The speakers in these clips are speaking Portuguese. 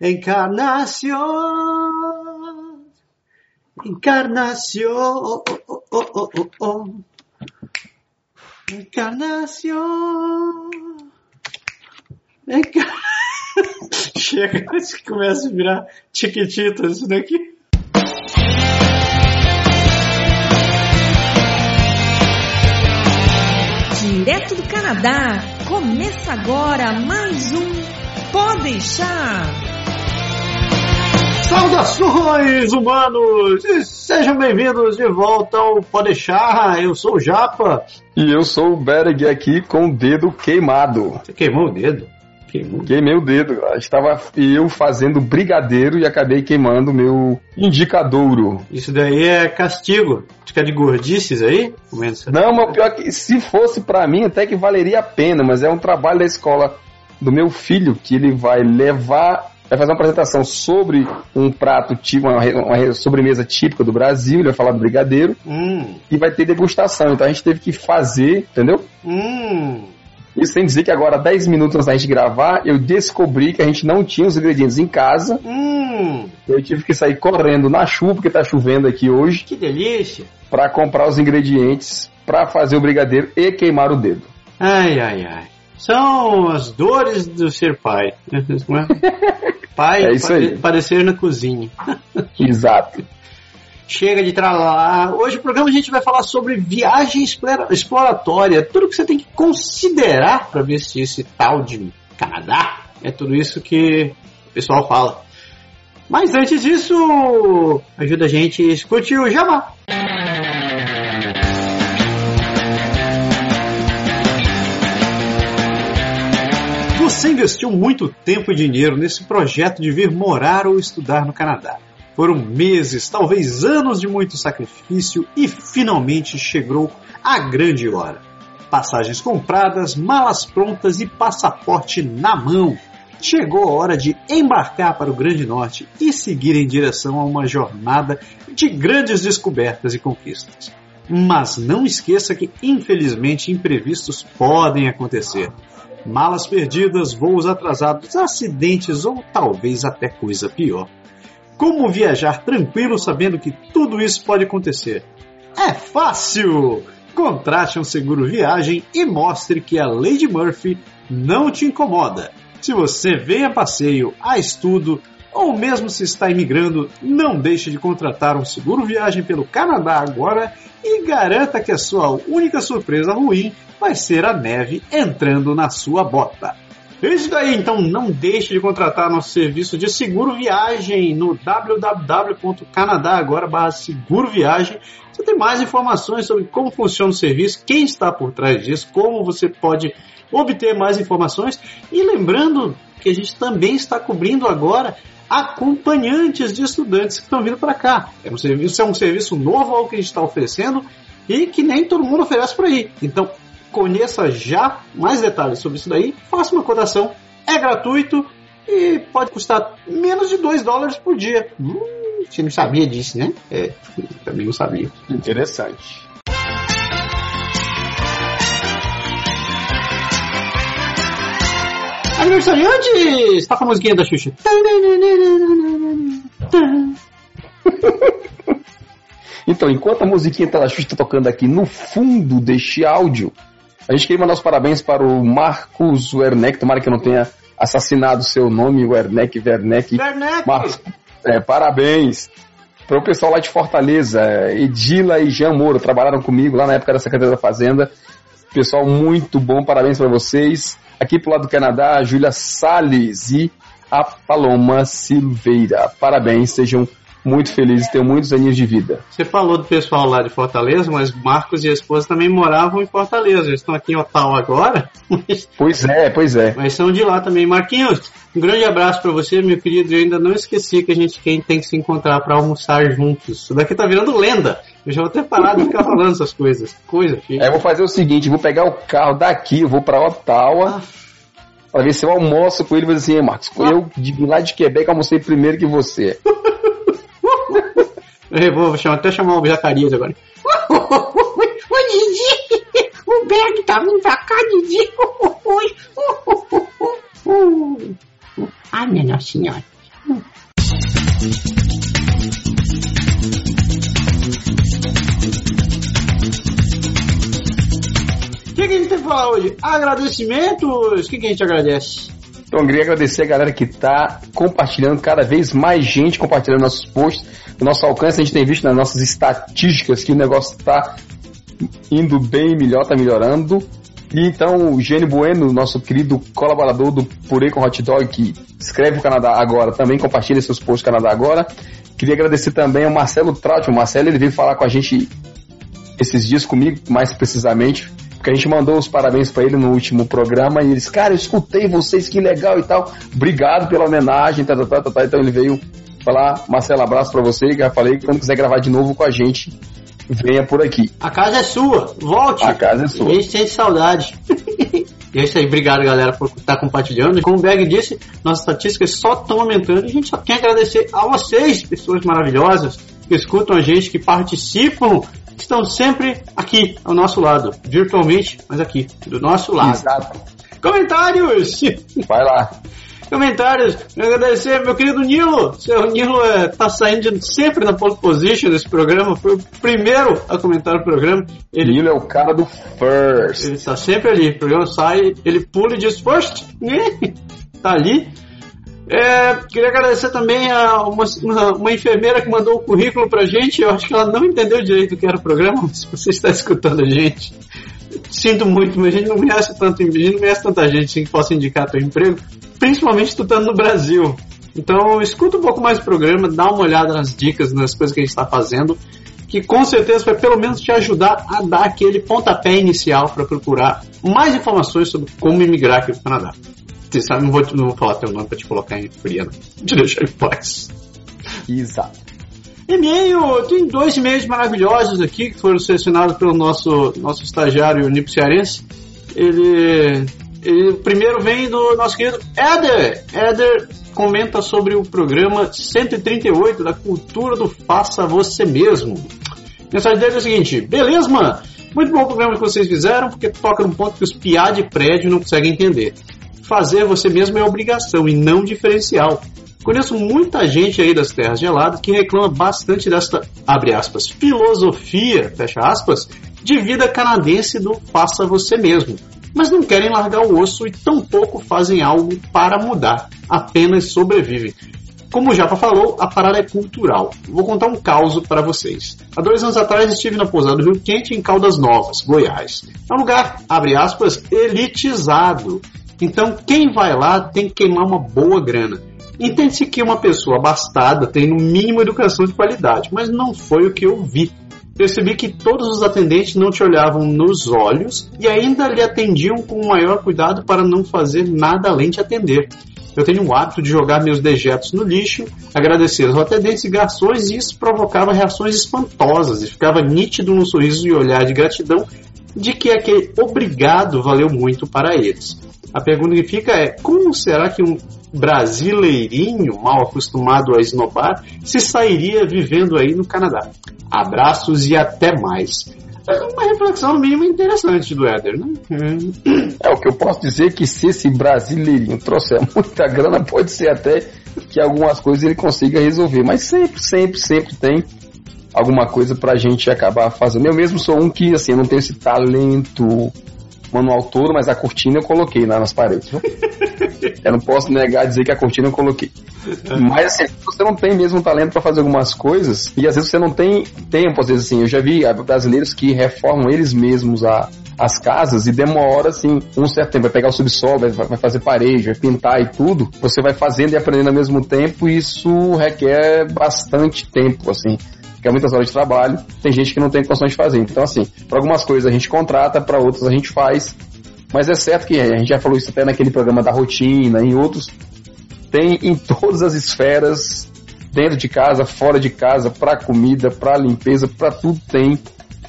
Encarnación. Encarnación. Oh, oh, oh. Encarnación. Encar... Chega, começa a virar tiquititas isso daqui. Direto do Canadá, começa agora mais um Pode deixar. Saudações, humanos! E sejam bem-vindos de volta ao Pode deixar. Eu sou o Japa. E eu sou o Bereg aqui com o dedo queimado. Você queimou o dedo? Queimou. Queimei o dedo. Estava eu fazendo brigadeiro e acabei queimando o meu indicadouro. Isso daí é castigo. Fica de gordices aí? Não, mas pior que se fosse pra mim até que valeria a pena, mas é um trabalho da escola do meu filho que ele vai levar, vai fazer uma apresentação sobre um prato tipo, uma, uma re- sobremesa típica do Brasil, ele vai falar do brigadeiro Hum, e vai ter degustação. Então a gente teve que fazer, entendeu? hum. Isso sem dizer que agora, 10 minutos antes da gente gravar, eu descobri que a gente não tinha os ingredientes em casa. Hum, Eu tive que sair correndo na chuva, porque tá chovendo aqui hoje, que delícia. pra comprar os ingredientes pra fazer o brigadeiro e queimar o dedo. Ai, ai, ai. São as dores do ser pai. Pai É aí. parecer na cozinha. Exato. Chega de tralalá. Hoje o programa a gente vai falar sobre viagem explora- exploratória. Tudo que você tem que considerar para ver se esse tal de Canadá é tudo isso que o pessoal fala. Mas antes disso, ajuda a gente escute o Jabá. Você investiu muito tempo e dinheiro nesse projeto de vir morar ou estudar no Canadá. Foram meses, talvez anos de muito sacrifício e finalmente chegou a grande hora. Passagens compradas, malas prontas e passaporte na mão. Chegou a hora de embarcar para o Grande Norte e seguir em direção a uma jornada de grandes descobertas e conquistas. Mas não esqueça que, infelizmente, imprevistos podem acontecer. Malas perdidas, voos atrasados, acidentes ou talvez até coisa pior. Como viajar tranquilo sabendo que tudo isso pode acontecer? É fácil! Contrate um seguro viagem e mostre que a Lady Murphy não te incomoda. Se você vem a passeio, a estudo ou mesmo se está imigrando, não deixe de contratar um seguro viagem pelo Canadá agora e garanta que a sua única surpresa ruim vai ser a neve entrando na sua bota. É Isso daí, então não deixe de contratar nosso serviço de seguro viagem no www.canadagora seguro viagem. Você tem mais informações sobre como funciona o serviço, quem está por trás disso, como você pode obter mais informações. E lembrando que a gente também está cobrindo agora acompanhantes de estudantes que estão vindo para cá. É um serviço, é um serviço novo ao que a gente está oferecendo e que nem todo mundo oferece por aí. Então, conheça já mais detalhes sobre isso daí, faça uma cotação, é gratuito e pode custar menos de 2 dólares por dia. Hum, você não sabia disso, né? É, também não sabia. Interessante. Aniversariante! Está com a musiquinha da Xuxa. Então, enquanto a musiquinha da Xuxa está tocando aqui no fundo deste áudio, a gente queria mandar os parabéns para o Marcos Werneck, tomara que eu não tenha assassinado seu nome, Werneck, Werneck. Werneck! Marcos, é, parabéns para o pessoal lá de Fortaleza, Edila e Jean Moura, trabalharam comigo lá na época da Secretaria da Fazenda. Pessoal muito bom, parabéns para vocês. Aqui pro lado do Canadá, a Júlia Salles e a Paloma Silveira. Parabéns, sejam muito felizes, tenham muitos aninhos de vida. Você falou do pessoal lá de Fortaleza, mas Marcos e a esposa também moravam em Fortaleza. Eles estão aqui em Ottawa agora, mas, Pois é, pois é. mas são de lá também. Marquinhos, um grande abraço para você, meu querido. Eu ainda não esqueci que a gente quem tem que se encontrar para almoçar juntos. Isso daqui tá virando lenda. Eu já vou ter parado de ficar falando essas coisas. Coisa, filho. É, eu vou fazer o seguinte, vou pegar o carro daqui, eu vou pra Ottawa, pra ver se eu almoço com ele e vou dizer assim, Marcos, eu de lá de Quebec almocei primeiro que você. Eu vou chamar, até chamar o Zacarias agora. Ô, Didi! O Berg tá vindo pra cá, Didi! Ai, minha Nossa Senhora. O que, que a gente tem que falar hoje? Agradecimentos? O que, que a gente agradece? Então, eu queria agradecer a galera que está compartilhando, cada vez mais gente compartilhando nossos posts. O nosso alcance, a gente tem visto nas nossas estatísticas que o negócio está indo bem melhor, está melhorando. E então, o Gênio Bueno, nosso querido colaborador do Purê com Hot Dog, que escreve o Canadá Agora, também compartilha seus posts Canadá Agora. Queria agradecer também ao Marcelo Traut. O Marcelo ele veio falar com a gente esses dias comigo, mais precisamente, porque a gente mandou os parabéns para ele no último programa e eles, cara, eu escutei vocês, que legal e tal. Obrigado pela homenagem, tá, tá, tá, tá, tá. então ele veio falar, Marcelo, abraço para você, já falei que quando quiser gravar de novo com a gente, venha por aqui. A casa é sua, volte. A casa é sua. A gente sente saudade. e é isso aí, obrigado galera por estar compartilhando. Como o Berg disse, nossas estatísticas só estão aumentando e a gente só quer agradecer a vocês, pessoas maravilhosas, que escutam a gente, que participam, que estão sempre aqui ao nosso lado, virtualmente, mas aqui, do nosso lado. Exato. Comentários! Vai lá. Comentários, agradecer meu querido Nilo. Seu Nilo é, tá saindo sempre na pole position desse programa, foi o primeiro a comentar o programa. Ele, Nilo é o cara do first. ele tá sempre ali, o programa sai, ele pula e diz first, né? tá ali. É, queria agradecer também a uma, uma, enfermeira que mandou o currículo pra gente. Eu acho que ela não entendeu direito o que era o programa, se você está escutando a gente, sinto muito, mas a gente não conhece tanto, a gente não conhece tanta gente assim, que possa indicar teu emprego, principalmente tu estando no Brasil. Então, escuta um pouco mais o programa, dá uma olhada nas dicas, nas coisas que a gente está fazendo, que com certeza vai pelo menos te ajudar a dar aquele pontapé inicial para procurar mais informações sobre como imigrar aqui no Canadá. Você sabe, não vou, não vou falar teu nome para te colocar em fria, não. Te deixar em paz. Exato. E-mail, tem dois e-mails maravilhosos aqui que foram selecionados pelo nosso, nosso estagiário Nipo Cearense. Ele, ele o primeiro vem do nosso querido Éder. Éder comenta sobre o programa 138 da cultura do faça você mesmo. A mensagem dele é a seguinte: beleza, mano? Muito bom o programa que vocês fizeram, porque toca num ponto que os piá de prédio não conseguem entender. Fazer você mesmo é obrigação e não diferencial. Conheço muita gente aí das terras geladas que reclama bastante desta, abre aspas, filosofia, fecha aspas, de vida canadense do faça você mesmo. Mas não querem largar o osso e tampouco fazem algo para mudar, apenas sobrevivem. Como o Japa falou, a parada é cultural. Vou contar um caos para vocês. Há dois anos atrás estive na pousada do Rio Quente em Caldas Novas, Goiás. É um lugar, abre aspas, elitizado. Então quem vai lá tem que queimar uma boa grana. Entende-se que uma pessoa abastada tem no mínimo educação de qualidade, mas não foi o que eu vi. Percebi que todos os atendentes não te olhavam nos olhos e ainda lhe atendiam com o maior cuidado para não fazer nada além de atender. Eu tenho o hábito de jogar meus dejetos no lixo, agradecer aos atendentes e garçons e isso provocava reações espantosas e ficava nítido no sorriso e olhar de gratidão de que aquele obrigado valeu muito para eles. A pergunta que fica é: como será que um brasileirinho mal acostumado a esnobar se sairia vivendo aí no Canadá? Abraços e até mais. É uma reflexão no mínimo interessante do Éder, né? É o que eu posso dizer que se esse brasileirinho trouxer muita grana, pode ser até que algumas coisas ele consiga resolver. Mas sempre, sempre, sempre tem alguma coisa pra gente acabar fazendo. Eu mesmo sou um que, assim, não tenho esse talento manual todo, mas a cortina eu coloquei lá nas paredes. Eu não posso negar dizer que a cortina eu coloquei. Mas assim, você não tem mesmo talento para fazer algumas coisas, e às vezes você não tem tempo, às vezes assim, eu já vi brasileiros que reformam eles mesmos a, as casas e demora assim um certo tempo. Vai pegar o subsolo, vai, vai fazer parede, vai pintar e tudo. Você vai fazendo e aprendendo ao mesmo tempo, e isso requer bastante tempo, assim que é muitas horas de trabalho, tem gente que não tem condição de fazer. Então, assim, para algumas coisas a gente contrata, para outras a gente faz. Mas é certo que a gente já falou isso até naquele programa da rotina, em outros. Tem em todas as esferas, dentro de casa, fora de casa, para comida, para limpeza, para tudo tem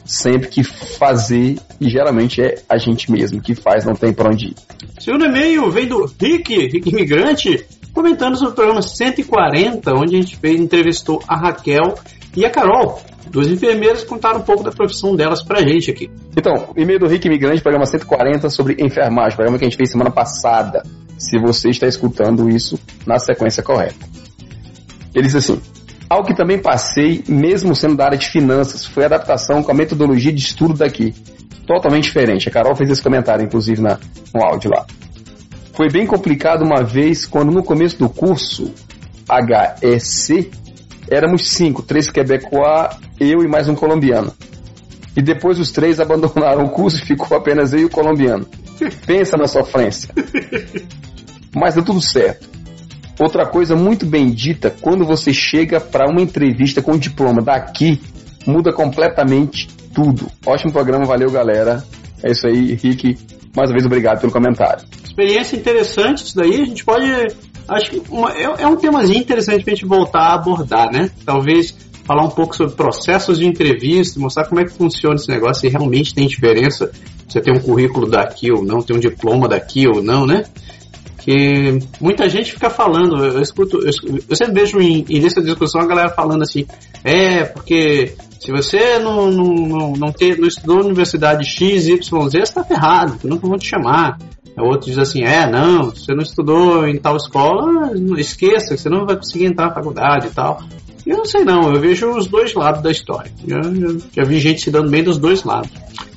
sempre que fazer e geralmente é a gente mesmo que faz, não tem para onde ir. Segundo e-mail vem do Rick, Rick Imigrante, comentando sobre o programa 140, onde a gente fez, entrevistou a Raquel e a Carol, duas enfermeiras, contaram um pouco da profissão delas pra gente aqui. Então, e-mail do Rick Imigrante, programa 140 sobre enfermagem, programa que a gente fez semana passada, se você está escutando isso na sequência correta. Ele diz assim: Ao que também passei, mesmo sendo da área de finanças, foi adaptação com a metodologia de estudo daqui. Totalmente diferente. A Carol fez esse comentário, inclusive, na, no áudio lá. Foi bem complicado uma vez quando no começo do curso HEC éramos cinco, três quebecois, eu e mais um colombiano. E depois os três abandonaram o curso e ficou apenas eu e o colombiano. Pensa na sofrência. Mas deu tudo certo. Outra coisa muito bem dita, quando você chega para uma entrevista com diploma daqui, muda completamente tudo. Ótimo programa, valeu galera. É isso aí, Rick. Mais uma vez, obrigado pelo comentário. Experiência interessante isso daí. A gente pode. Acho que uma, é, é, um temazinho interessante pra gente voltar a abordar, né? Talvez falar um pouco sobre processos de entrevista, mostrar como é que funciona esse negócio, se realmente tem diferença você tem um currículo daqui ou não, tem um diploma daqui ou não, né? que muita gente fica falando, eu escuto, eu, eu sempre vejo em, em discussão a galera falando assim, é, porque se você não, não, não, não, ter, não estudou na universidaz X, Y, Z, você tá ferrado, nunca vão te chamar. Outro diz assim, é, não, você não estudou em tal escola, esqueça, você não vai conseguir entrar na faculdade e tal. Eu não sei não, eu vejo os dois lados da história. Já, vi gente se dando bem dos dois lados.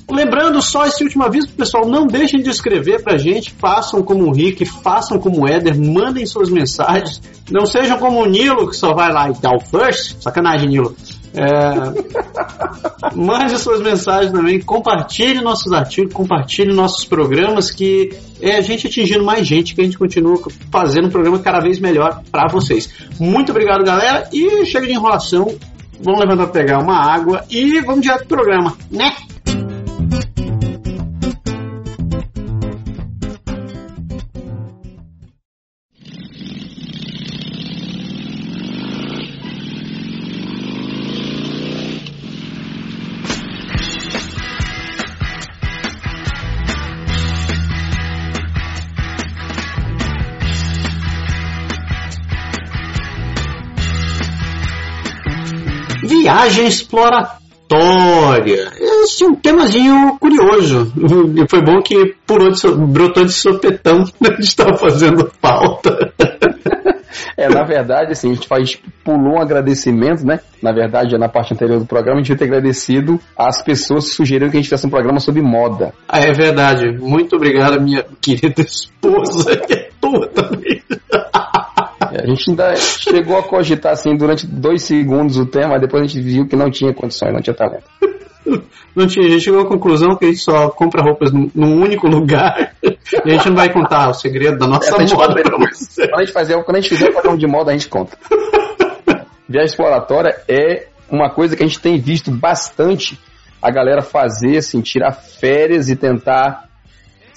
Lembrando só esse último aviso pessoal, não deixem de escrever pra gente, façam como o Rick, façam como o Éder, mandem suas mensagens, não sejam como o Nilo, que só vai lá e dá o first, sacanagem Nilo. É, mande suas mensagens também, compartilhe nossos artigos, compartilhe nossos programas, que é a gente atingindo mais gente, que a gente continua fazendo um programa cada vez melhor para vocês. Muito obrigado, galera, e chega de enrolação. Vamos levantar pegar uma água e vamos direto pro programa, né? Viagem exploratória. Esse é um temazinho curioso. E foi bom que pulou de brotou de sopetão a gente estava fazendo pauta. É, na verdade, assim, a gente, faz, pulou um agradecimento, né? Na verdade, na parte anterior do programa, a gente devia ter agradecido às pessoas que sugeriram que a gente fizesse um programa sobre moda. Ah, é verdade. Muito obrigado, minha querida esposa, que é tua também. A gente ainda chegou a cogitar assim durante dois segundos o tema, mas depois a gente viu que não tinha condições, não tinha talento. Não tinha, a gente chegou à conclusão que a gente só compra roupas num, único lugar e a gente não vai contar o segredo da nossa é, moda. Quando a gente, fazer, quando a gente fizer o programa de moda, a gente conta. Viagem exploratória é uma coisa que a gente tem visto bastante a galera fazer, assim, tirar férias e tentar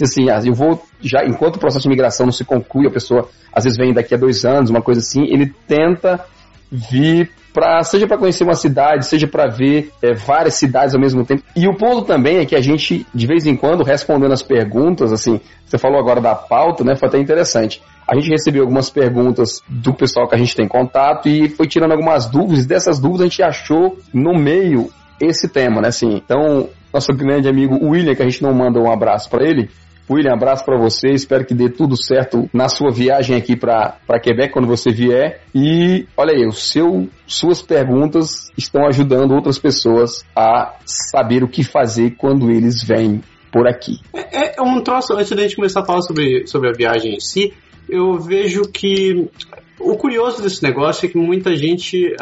assim, ah, eu vou já enquanto o processo de migração não se conclui, a pessoa às vezes vem daqui a dois anos, uma coisa assim, ele tenta vir para seja para conhecer uma cidade, seja para ver é, várias cidades ao mesmo tempo. E o ponto também é que a gente de vez em quando respondendo as perguntas, assim, você falou agora da pauta, né? Foi até interessante. A gente recebeu algumas perguntas do pessoal que a gente tem contato e foi tirando algumas dúvidas. Dessas dúvidas a gente achou no meio esse tema, né? Assim, então nosso grande amigo William, que a gente não manda um abraço para ele, William, abraço para você. Espero que dê tudo certo na sua viagem aqui para Quebec quando você vier. E olha aí, o seu, suas perguntas estão ajudando outras pessoas a saber o que fazer quando eles vêm por aqui. É, é um troço, antes da gente começar a falar sobre, sobre a viagem em si, eu vejo que o curioso desse negócio é que muita gente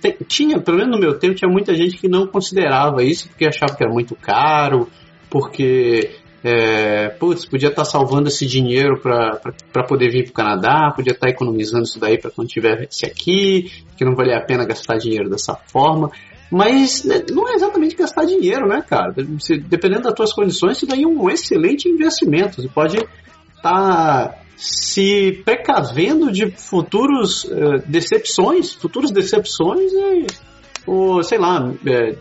tem, tinha, pelo menos no meu tempo, tinha muita gente que não considerava isso porque achava que era muito caro, porque é, putz, podia estar tá salvando esse dinheiro para poder vir para o Canadá, podia estar tá economizando isso daí para quando tivesse aqui, que não valia a pena gastar dinheiro dessa forma. Mas né, não é exatamente gastar dinheiro, né, cara? Dependendo das tuas condições, isso daí é um excelente investimento. Você pode estar tá se precavendo de futuros uh, decepções, futuras decepções e, ou, sei lá, é,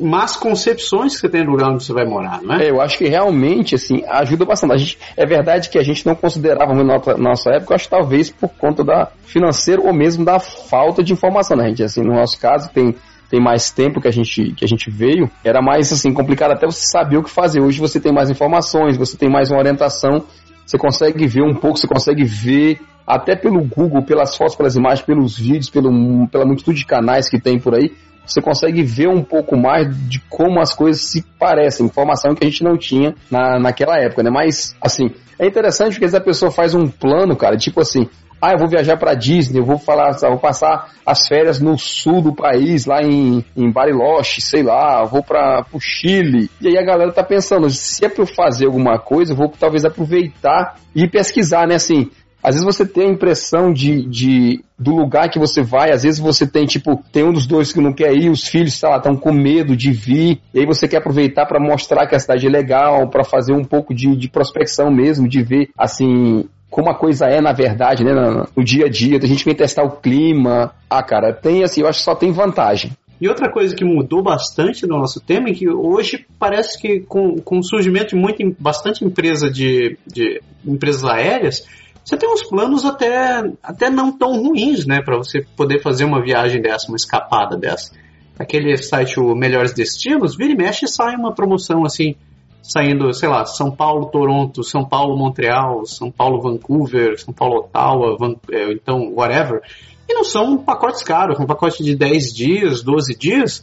más concepções que você tem do lugar onde você vai morar, não é? Eu acho que realmente, assim, ajuda bastante. Gente, é verdade que a gente não considerava na nossa, época, acho talvez por conta da financeiro ou mesmo da falta de informação, né, gente? Assim, no nosso caso, tem tem mais tempo que a gente que a gente veio, era mais assim complicado até você saber o que fazer. Hoje você tem mais informações, você tem mais uma orientação, você consegue ver um pouco, você consegue ver até pelo Google, pelas fotos, pelas imagens, pelos vídeos, pelo, pela multitude de canais que tem por aí, você consegue ver um pouco mais de como as coisas se parecem, informação que a gente não tinha na, naquela época, né? Mas, assim, é interessante porque às vezes a pessoa faz um plano, cara, tipo assim, ah, eu vou viajar para Disney, eu vou falar, vou passar as férias no sul do país, lá em, em Bariloche, sei lá, vou para o Chile. E aí a galera tá pensando, se é para eu fazer alguma coisa, eu vou talvez aproveitar e pesquisar, né? Assim, às vezes você tem a impressão de, de do lugar que você vai, às vezes você tem, tipo, tem um dos dois que não quer ir, os filhos, sei lá, estão com medo de vir, e aí você quer aproveitar para mostrar que a cidade é legal, para fazer um pouco de, de prospecção mesmo, de ver, assim, como a coisa é na verdade, né, no, no dia a dia. A gente vem testar o clima. Ah, cara, tem assim, eu acho que só tem vantagem. E outra coisa que mudou bastante no nosso tema é que hoje parece que com, com o surgimento de muita, bastante empresa de, de empresas aéreas, você tem uns planos até, até não tão ruins, né, para você poder fazer uma viagem dessa, uma escapada dessa. Aquele site o Melhores Destinos, vira e mexe sai uma promoção assim, saindo, sei lá, São Paulo, Toronto, São Paulo, Montreal, São Paulo, Vancouver, São Paulo, Ottawa, Van, é, então, whatever. E não são pacotes caros, um pacote de 10 dias, 12 dias.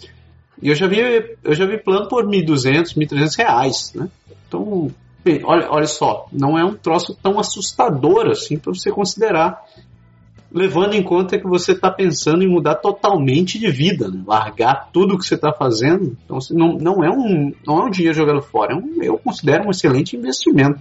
E eu já vi, eu já vi plano por 1.200, 1.300 reais, né? Então, olha, olha só, não é um troço tão assustador assim para você considerar levando em conta que você está pensando em mudar totalmente de vida, né? largar tudo que você está fazendo. Então, não, não, é um, não é um dinheiro jogado fora, é um, eu considero um excelente investimento.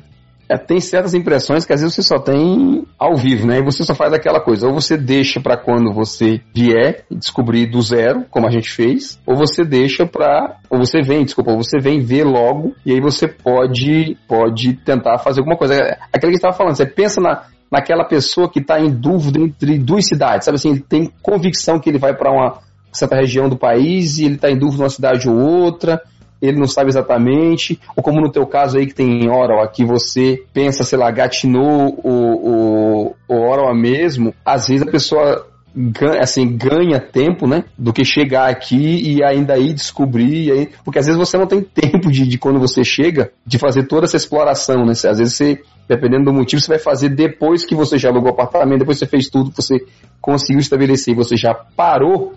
É, tem certas impressões que às vezes você só tem ao vivo, né? E você só faz aquela coisa. Ou você deixa para quando você vier descobrir do zero, como a gente fez, ou você deixa para, ou você vem, desculpa, ou você vem ver logo e aí você pode pode tentar fazer alguma coisa. Aquilo que a gente estava falando, você pensa na naquela pessoa que está em dúvida entre duas cidades, sabe assim, ele tem convicção que ele vai para uma certa região do país e ele está em dúvida uma cidade ou outra, ele não sabe exatamente, ou como no teu caso aí que tem Oral, aqui você pensa, sei lá, gatinou o, o, o Oral mesmo, às vezes a pessoa ganha, assim, ganha tempo, né? Do que chegar aqui e ainda aí descobrir, aí, porque às vezes você não tem tempo de, de quando você chega, de fazer toda essa exploração, né? Às vezes você, dependendo do motivo, você vai fazer depois que você já alugou o apartamento, depois que você fez tudo, que você conseguiu estabelecer, você já parou,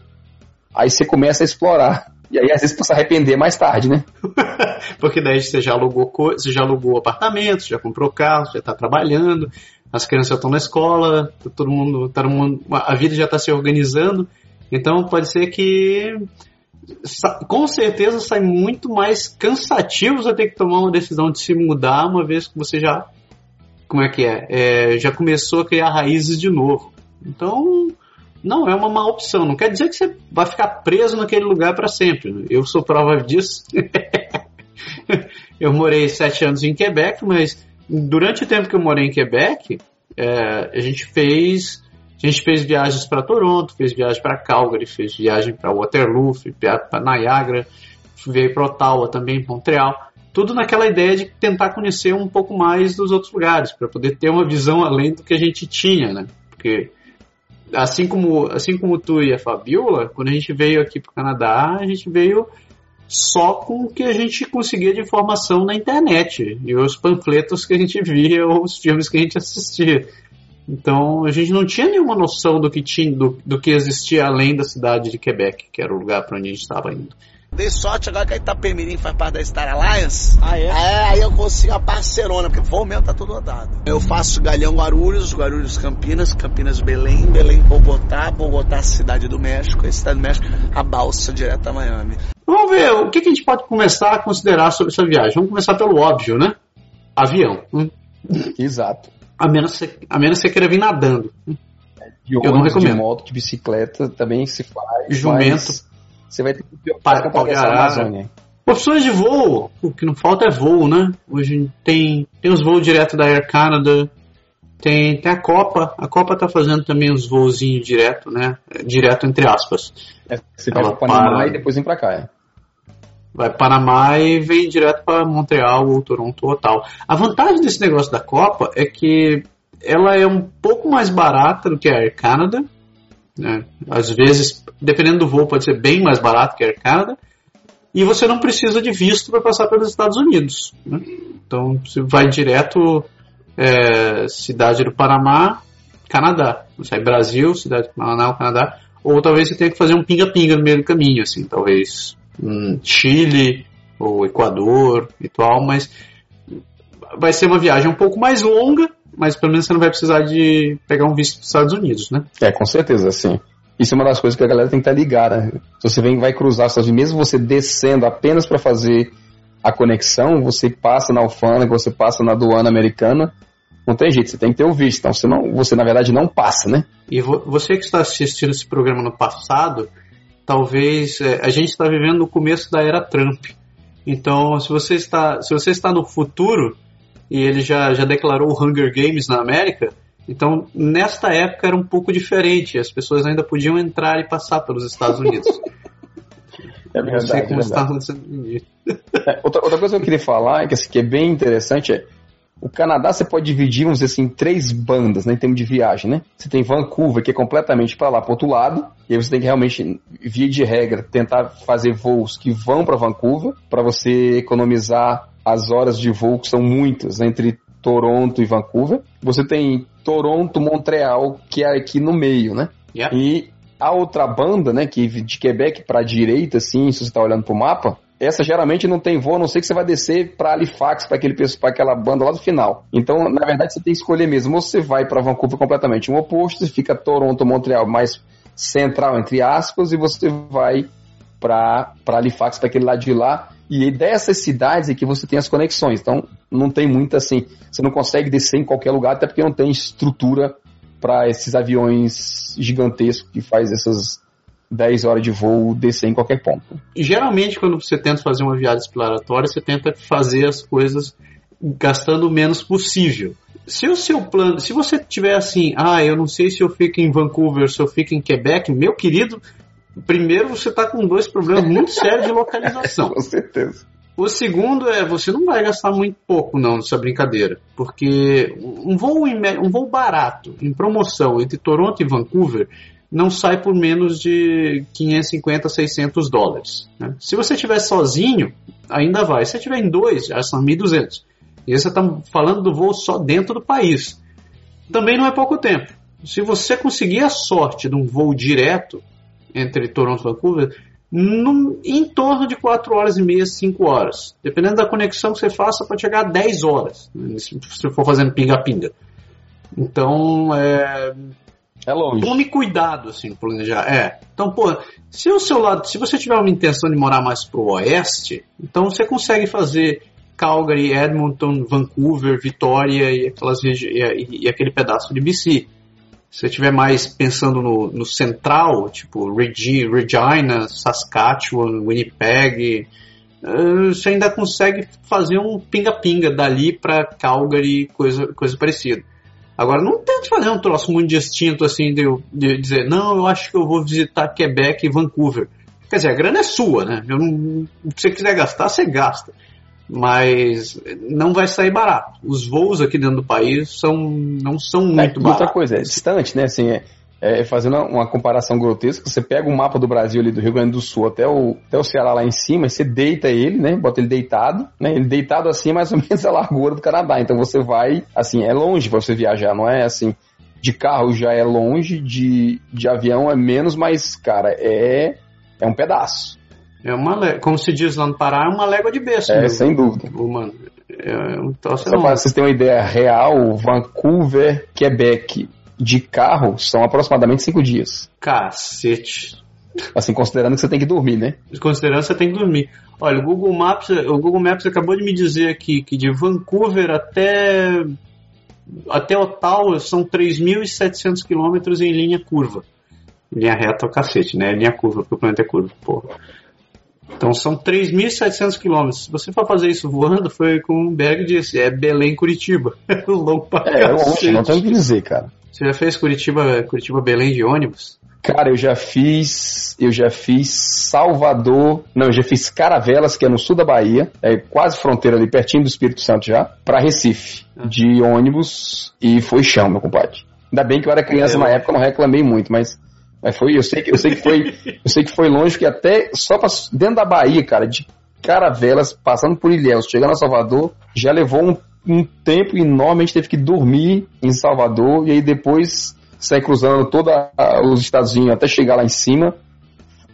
aí você começa a explorar. E aí, às vezes, você se arrepender mais tarde, né? Porque daí você já alugou você já alugou apartamento, já comprou carro, já está trabalhando, as crianças estão na escola, tá todo mundo, todo mundo, a vida já está se organizando. Então pode ser que com certeza sai muito mais cansativo você ter que tomar uma decisão de se mudar uma vez que você já como é que é, é já começou a criar raízes de novo. Então não é uma má opção. Não quer dizer que você vai ficar preso naquele lugar para sempre. Eu sou prova disso. eu morei sete anos em Quebec, mas durante o tempo que eu morei em Quebec, é, a gente fez a gente fez viagens para Toronto, fez viagem para Calgary, fez viagem para Waterloo, fez viagem para Niagara, veio para Ottawa também, Montreal. Tudo naquela ideia de tentar conhecer um pouco mais dos outros lugares, para poder ter uma visão além do que a gente tinha, né? Porque assim como, assim como tu e a Fabiola, quando a gente veio aqui para o Canadá, a gente veio só com o que a gente conseguia de informação na internet e os panfletos que a gente via ou os filmes que a gente assistia. Então a gente não tinha nenhuma noção do que tinha, do, do que existia além da cidade de Quebec, que era o lugar para onde a gente estava indo. Dei sorte agora que a Itapemirim faz parte da Star Alliance. Ah, é? É, aí eu consigo a parcerona, porque voo mesmo tá tudo rodado. Eu faço Galhão Guarulhos, Guarulhos Campinas, Campinas Belém, Belém Bogotá, Bogotá Cidade do México, e Cidade do México, a balsa direto a Miami. Vamos ver o que, que, a gente pode começar a considerar sobre essa viagem. Vamos começar pelo óbvio, né? Avião. Hum. Exato. A menos, a menos que você queira vir nadando. De ônibus, eu não recomendo. de moto, de bicicleta também se faz. Jumento. Você vai ter que para atravessar a Amazônia. Opções de voo, o que não falta é voo, né? Hoje tem, tem os voos direto da Air Canada, tem, tem a Copa, a Copa tá fazendo também os voozinhos direto, né? Direto entre aspas. É, você vai para Panamá e depois vem para cá, é. Vai para Panamá e vem direto para Montreal ou Toronto ou tal. A vantagem desse negócio da Copa é que ela é um pouco mais barata do que a Air Canada, né? Às vezes, dependendo do voo, pode ser bem mais barato que a Air Canada. E você não precisa de visto para passar pelos Estados Unidos. Né? Então, você vai direto é, cidade do Panamá, Canadá. Sai Brasil, cidade de Manaus, Canadá. Ou talvez você tenha que fazer um pinga-pinga no meio do caminho, assim, talvez um Chile ou Equador e tal, mas vai ser uma viagem um pouco mais longa, mas pelo menos você não vai precisar de pegar um visto dos Estados Unidos, né? É, com certeza, sim. Isso é uma das coisas que a galera tem que estar ligada. Se você vem, vai cruzar os Estados Unidos, mesmo você descendo apenas para fazer a conexão, você passa na alfândega, você passa na aduana americana, não tem jeito, você tem que ter o visto. Então você, não, você na verdade não passa, né? E você que está assistindo esse programa no passado, talvez é, a gente está vivendo no começo da era Trump. Então, se você está, se você está no futuro e ele já, já declarou o Hunger Games na América, então nesta época era um pouco diferente. As pessoas ainda podiam entrar e passar pelos Estados Unidos. É verdade. Não sei como é está é, outra, outra coisa que eu queria falar, que, assim, que é bem interessante, é o Canadá você pode dividir, vamos dizer assim, em três bandas, né, em termos de viagem, né? Você tem Vancouver, que é completamente para lá, para outro lado, e aí você tem que realmente, via de regra, tentar fazer voos que vão para Vancouver, para você economizar as horas de voo, que são muitas, né, entre Toronto e Vancouver. Você tem Toronto, Montreal, que é aqui no meio, né? Yeah. E a outra banda, né, que de Quebec para a direita, assim, se você está olhando para o mapa, essa geralmente não tem voo, a não ser que você vai descer para Halifax, para aquele para aquela banda lá do final. Então, na verdade, você tem que escolher mesmo. Ou você vai para Vancouver completamente um oposto, fica Toronto, Montreal mais central, entre aspas, e você vai para Halifax, para aquele lado de lá. E dessas cidades é que você tem as conexões. Então, não tem muita assim. Você não consegue descer em qualquer lugar, até porque não tem estrutura para esses aviões gigantescos que faz essas 10 horas de voo descer em qualquer ponto. Geralmente, quando você tenta fazer uma viagem exploratória, você tenta fazer as coisas gastando o menos possível. Se o seu plano, se você tiver assim, ah, eu não sei se eu fico em Vancouver, se eu fico em Quebec, meu querido, primeiro você está com dois problemas muito sérios de localização. com certeza. O segundo é, você não vai gastar muito pouco não nessa brincadeira, porque um voo, um voo barato, em promoção entre Toronto e Vancouver, não sai por menos de 550, 600 dólares. Né? Se você estiver sozinho, ainda vai. Se você estiver em dois, já são 1.200. E você está falando do voo só dentro do país. Também não é pouco tempo. Se você conseguir a sorte de um voo direto entre Toronto e Vancouver, num, em torno de 4 horas e meia, 5 horas. Dependendo da conexão que você faça, pode chegar a 10 horas, né? se você for fazendo pinga-pinga. Então, é, é longe. Tome cuidado, assim, planejar. É. Então, pô, se o seu lado, se você tiver uma intenção de morar mais pro oeste, então você consegue fazer Calgary, Edmonton, Vancouver, Vitória e, aquelas e, e aquele pedaço de BC. Se você estiver mais pensando no, no central, tipo Regi, Regina, Saskatchewan, Winnipeg, uh, você ainda consegue fazer um pinga-pinga dali para Calgary, coisa, coisa parecida. Agora, não tente fazer um troço muito distinto assim de, de, dizer, não, eu acho que eu vou visitar Quebec e Vancouver. Quer dizer, a grana é sua, né? Eu não, se você quiser gastar, você gasta. Mas não vai sair barato. Os voos aqui dentro do país são, não são é, muito é, baratos. Outra coisa, é distante, né? Assim, é, é, fazendo uma comparação grotesca, você pega o mapa do Brasil ali do Rio Grande do Sul até o, até o Ceará lá em cima, você deita ele, né? Bota ele deitado, né? Ele deitado assim é mais ou menos a largura do Canadá. Então você vai, assim, é longe para você viajar, não é assim. De carro já é longe, de, de avião é menos, mas, cara, é, é um pedaço. É uma, como se diz lá no Pará, é uma légua de besta. É, meu, sem dúvida. Mano, é um Só para vocês terem uma ideia real, Vancouver, Quebec, de carro são aproximadamente cinco dias. Cacete. Assim, considerando que você tem que dormir, né? Considerando que você tem que dormir. Olha, o Google Maps, o Google Maps acabou de me dizer aqui que de Vancouver até até Ottawa são 3.700 quilômetros em linha curva. Linha reta é o cacete, né? Linha curva, porque o planeta é curvo, porra. Então são 3.700 quilômetros. Se você for fazer isso voando, foi como o Berg disse, é Belém, Curitiba. É longo pra É, é longe, não tem o que dizer, cara. Você já fez Curitiba, Curitiba Belém de ônibus? Cara, eu já fiz, eu já fiz Salvador, não, eu já fiz Caravelas, que é no sul da Bahia, é quase fronteira ali, pertinho do Espírito Santo já, para Recife, ah. de ônibus e foi chão, meu compadre. Ainda bem que eu era criança é, na época, não reclamei muito, mas, mas foi, eu sei que eu sei que foi, eu sei que foi longe que até só pra, dentro da Bahia, cara, de Caravelas, passando por Ilhéus, chegando a Salvador, já levou um um tempo enorme, a gente teve que dormir em Salvador e aí depois sai cruzando todos os estados até chegar lá em cima,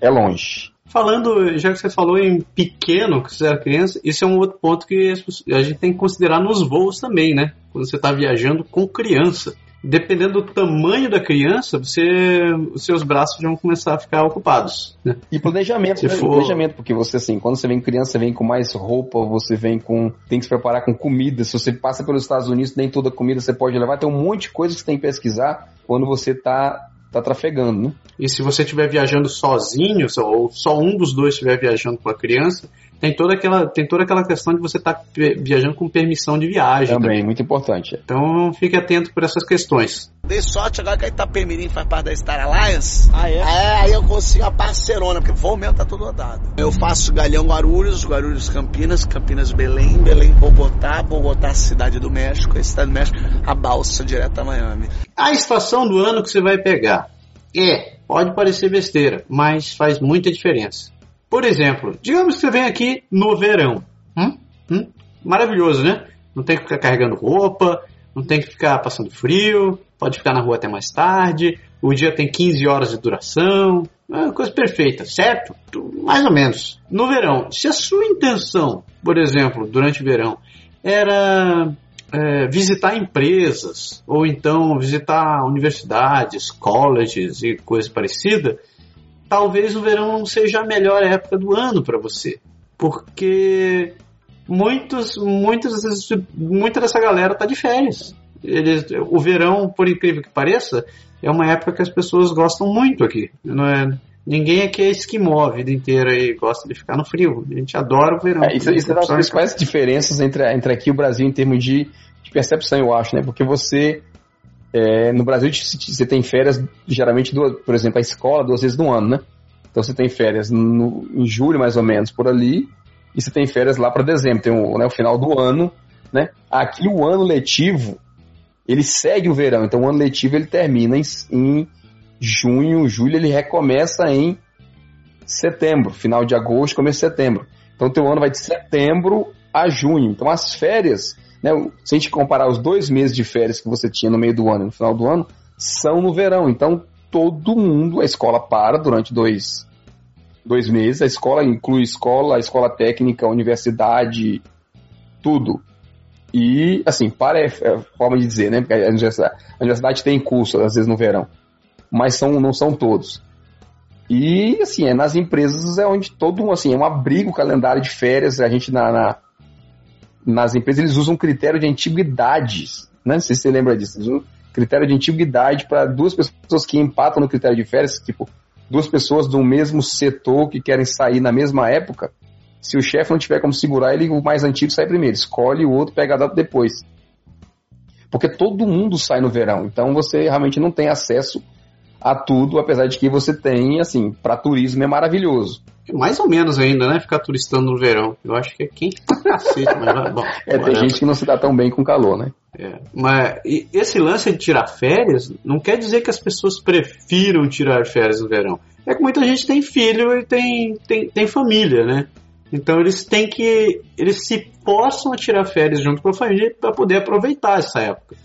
é longe. Falando, já que você falou em pequeno, que você era criança, isso é um outro ponto que a gente tem que considerar nos voos também, né? Quando você está viajando com criança dependendo do tamanho da criança, você, os seus braços vão começar a ficar ocupados. Né? E planejamento, né? for... planejamento, porque você assim, quando você vem criança, você vem com mais roupa, você vem com, tem que se preparar com comida. Se você passa pelos Estados Unidos, nem toda comida você pode levar. Tem um monte de coisa que você tem que pesquisar quando você está tá trafegando, né? E se você estiver viajando sozinho, ou só um dos dois estiver viajando com a criança, tem toda aquela, tem toda aquela questão de você estar tá viajando com permissão de viagem. Também, também, muito importante. Então fique atento por essas questões. Dei sorte agora que a Itapemirim faz parte da Star Alliance. Ah, é? É, aí eu consigo a parcerona, porque o voo mesmo tá todo rodado. Eu faço Galhão Guarulhos, Guarulhos Campinas, Campinas Belém, Belém Bogotá, Bogotá Cidade do México, a Cidade do México, a balsa direto a Miami. A estação do ano que você vai pegar é, pode parecer besteira, mas faz muita diferença. Por exemplo, digamos que você vem aqui no verão. Hum? Hum? Maravilhoso, né? Não tem que ficar carregando roupa, não tem que ficar passando frio, pode ficar na rua até mais tarde, o dia tem 15 horas de duração, é coisa perfeita, certo? Mais ou menos. No verão, se a sua intenção, por exemplo, durante o verão, era é, visitar empresas, ou então visitar universidades, colleges e coisa parecida, talvez o verão não seja a melhor época do ano para você, porque muitos, muitos, muita dessa galera tá de férias. Eles, o verão, por incrível que pareça, é uma época que as pessoas gostam muito aqui. Não é, ninguém aqui é esquimó a vida inteira e gosta de ficar no frio. A gente adora o verão. É, isso, isso é uma das principais diferenças entre, entre aqui e o Brasil em termos de, de percepção, eu acho, né? Porque você é, no Brasil você tem férias, geralmente, duas, por exemplo, a escola duas vezes no ano, né? Então você tem férias no, em julho, mais ou menos, por ali, e você tem férias lá para dezembro, tem o, né, o final do ano, né? Aqui o ano letivo, ele segue o verão, então o ano letivo ele termina em, em junho, julho, ele recomeça em setembro, final de agosto, começo de setembro. Então o teu ano vai de setembro a junho. Então as férias né, se a gente comparar os dois meses de férias que você tinha no meio do ano e no final do ano, são no verão. Então, todo mundo, a escola para durante dois, dois meses. A escola inclui escola, a escola técnica, a universidade, tudo. E, assim, para é, é forma de dizer, né? Porque a universidade, a universidade tem curso, às vezes, no verão. Mas são, não são todos. E, assim, é nas empresas é onde todo, assim, é um abrigo, calendário de férias. A gente, na, na nas empresas eles usam um critério de antiguidades, né? Não sei se você lembra disso. Eles usam critério de antiguidade para duas pessoas que empatam no critério de férias, tipo, duas pessoas do mesmo setor que querem sair na mesma época. Se o chefe não tiver como segurar, ele o mais antigo sai primeiro, escolhe o outro, pega a data depois. Porque todo mundo sai no verão, então você realmente não tem acesso a tudo, apesar de que você tem, assim, para turismo é maravilhoso. Mais ou menos ainda, né? Ficar turistando no verão. Eu acho que é quente pra cacete, mas bom. É, tem gente que não se dá tão bem com calor, né? É, mas esse lance de tirar férias não quer dizer que as pessoas prefiram tirar férias no verão. É que muita gente tem filho e tem, tem, tem família, né? Então eles têm que. Eles se a tirar férias junto com a família para poder aproveitar essa época.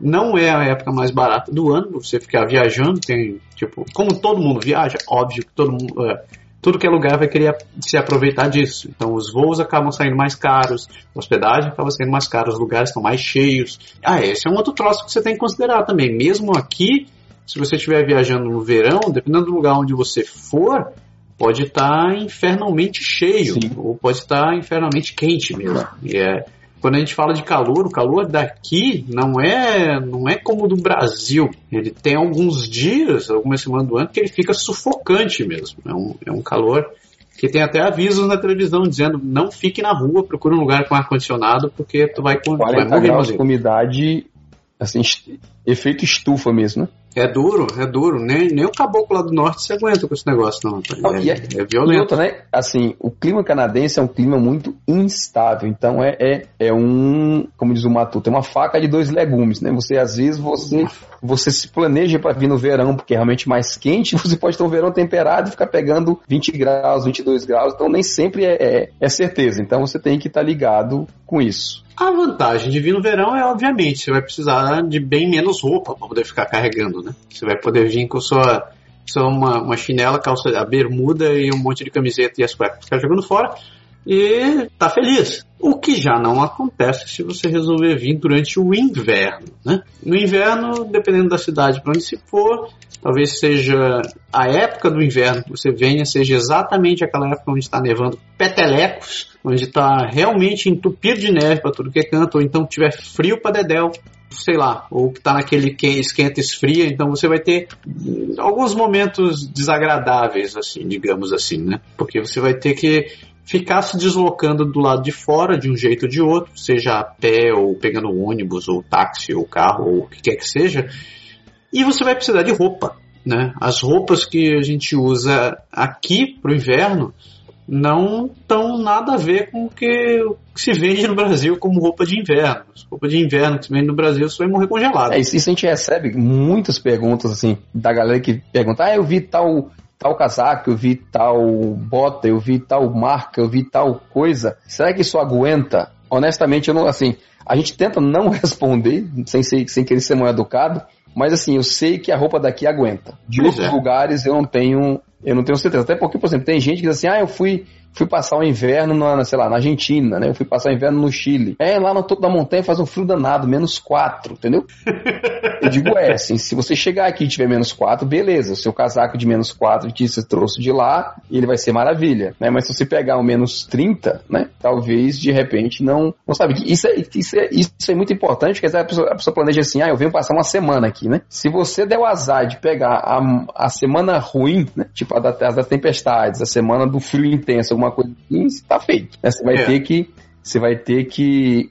Não é a época mais barata do ano, você ficar viajando, tem, tipo, como todo mundo viaja, óbvio que todo mundo. É, tudo que é lugar vai querer se aproveitar disso. Então os voos acabam saindo mais caros, a hospedagem acaba saindo mais cara, os lugares estão mais cheios. Ah, esse é um outro troço que você tem que considerar também. Mesmo aqui, se você estiver viajando no verão, dependendo do lugar onde você for, pode estar infernalmente cheio, Sim. ou pode estar infernalmente quente mesmo. E é, quando a gente fala de calor, o calor daqui não é não é como o do Brasil. Ele tem alguns dias, algumas semanas do ano, que ele fica sufocante mesmo. É um, é um calor que tem até avisos na televisão dizendo não fique na rua, procure um lugar com ar-condicionado, porque tu vai, tu vai morrer. Graus de umidade, assim, efeito estufa mesmo, né? É duro, é duro. Nem, nem o caboclo lá do norte se aguenta com esse negócio, não. É, é, é violento. Outra, né? Assim, o clima canadense é um clima muito instável. Então é, é, é um, como diz o Matuto, é uma faca de dois legumes, né? Você, às vezes, você, você se planeja para vir no verão, porque é realmente mais quente, você pode ter um verão temperado e ficar pegando 20 graus, 22 graus. Então nem sempre é, é, é certeza. Então você tem que estar tá ligado com isso. A vantagem de vir no verão é, obviamente, você vai precisar de bem menos roupa para poder ficar carregando, né? Você vai poder vir com sua, sua uma, uma chinela, calça, a bermuda e um monte de camiseta e as cuecas ficar jogando fora e tá feliz. O que já não acontece se você resolver vir durante o inverno, né? No inverno, dependendo da cidade para onde se for, talvez seja a época do inverno que você venha, seja exatamente aquela época onde está nevando petelecos, onde está realmente entupido de neve para tudo que é canto, ou então tiver frio para dedéu, sei lá, ou que está naquele que esquenta esfria, então você vai ter alguns momentos desagradáveis, assim, digamos assim, né? Porque você vai ter que ficar se deslocando do lado de fora de um jeito ou de outro, seja a pé ou pegando ônibus ou táxi ou carro ou o que quer que seja, e você vai precisar de roupa, né? As roupas que a gente usa aqui para o inverno não estão nada a ver com o que, se vende no Brasil como roupa de inverno. Roupa de inverno que se vende no Brasil, você vai morrer congelado. É, isso, isso a gente recebe muitas perguntas assim da galera que pergunta: "Ah, eu vi tal tal casaco, eu vi tal bota, eu vi tal marca, eu vi tal coisa. Será que isso aguenta? Honestamente, eu não, assim, a gente tenta não responder, sem, sem querer ser mal educado, mas assim, eu sei que a roupa daqui aguenta. De pois outros é. lugares eu não tenho, eu não tenho certeza. Até porque, por exemplo, tem gente que diz assim, ah, eu fui fui passar o inverno na, sei lá, na Argentina, né? Eu fui passar o inverno no Chile. É, lá no topo da montanha faz um frio danado, menos 4, entendeu? Eu digo, é, assim, se você chegar aqui e tiver menos 4, beleza, o seu casaco de menos 4 que você trouxe de lá, ele vai ser maravilha, né? Mas se você pegar o menos 30, né? Talvez, de repente, não... Não sabe, isso é, isso é, isso é muito importante, porque a pessoa, a pessoa planeja assim, ah, eu venho passar uma semana aqui, né? Se você der o azar de pegar a, a semana ruim, né? Tipo a das da tempestades, a semana do frio intenso, alguma coisa assim, está feito. Né? Você vai é. ter que você vai ter que,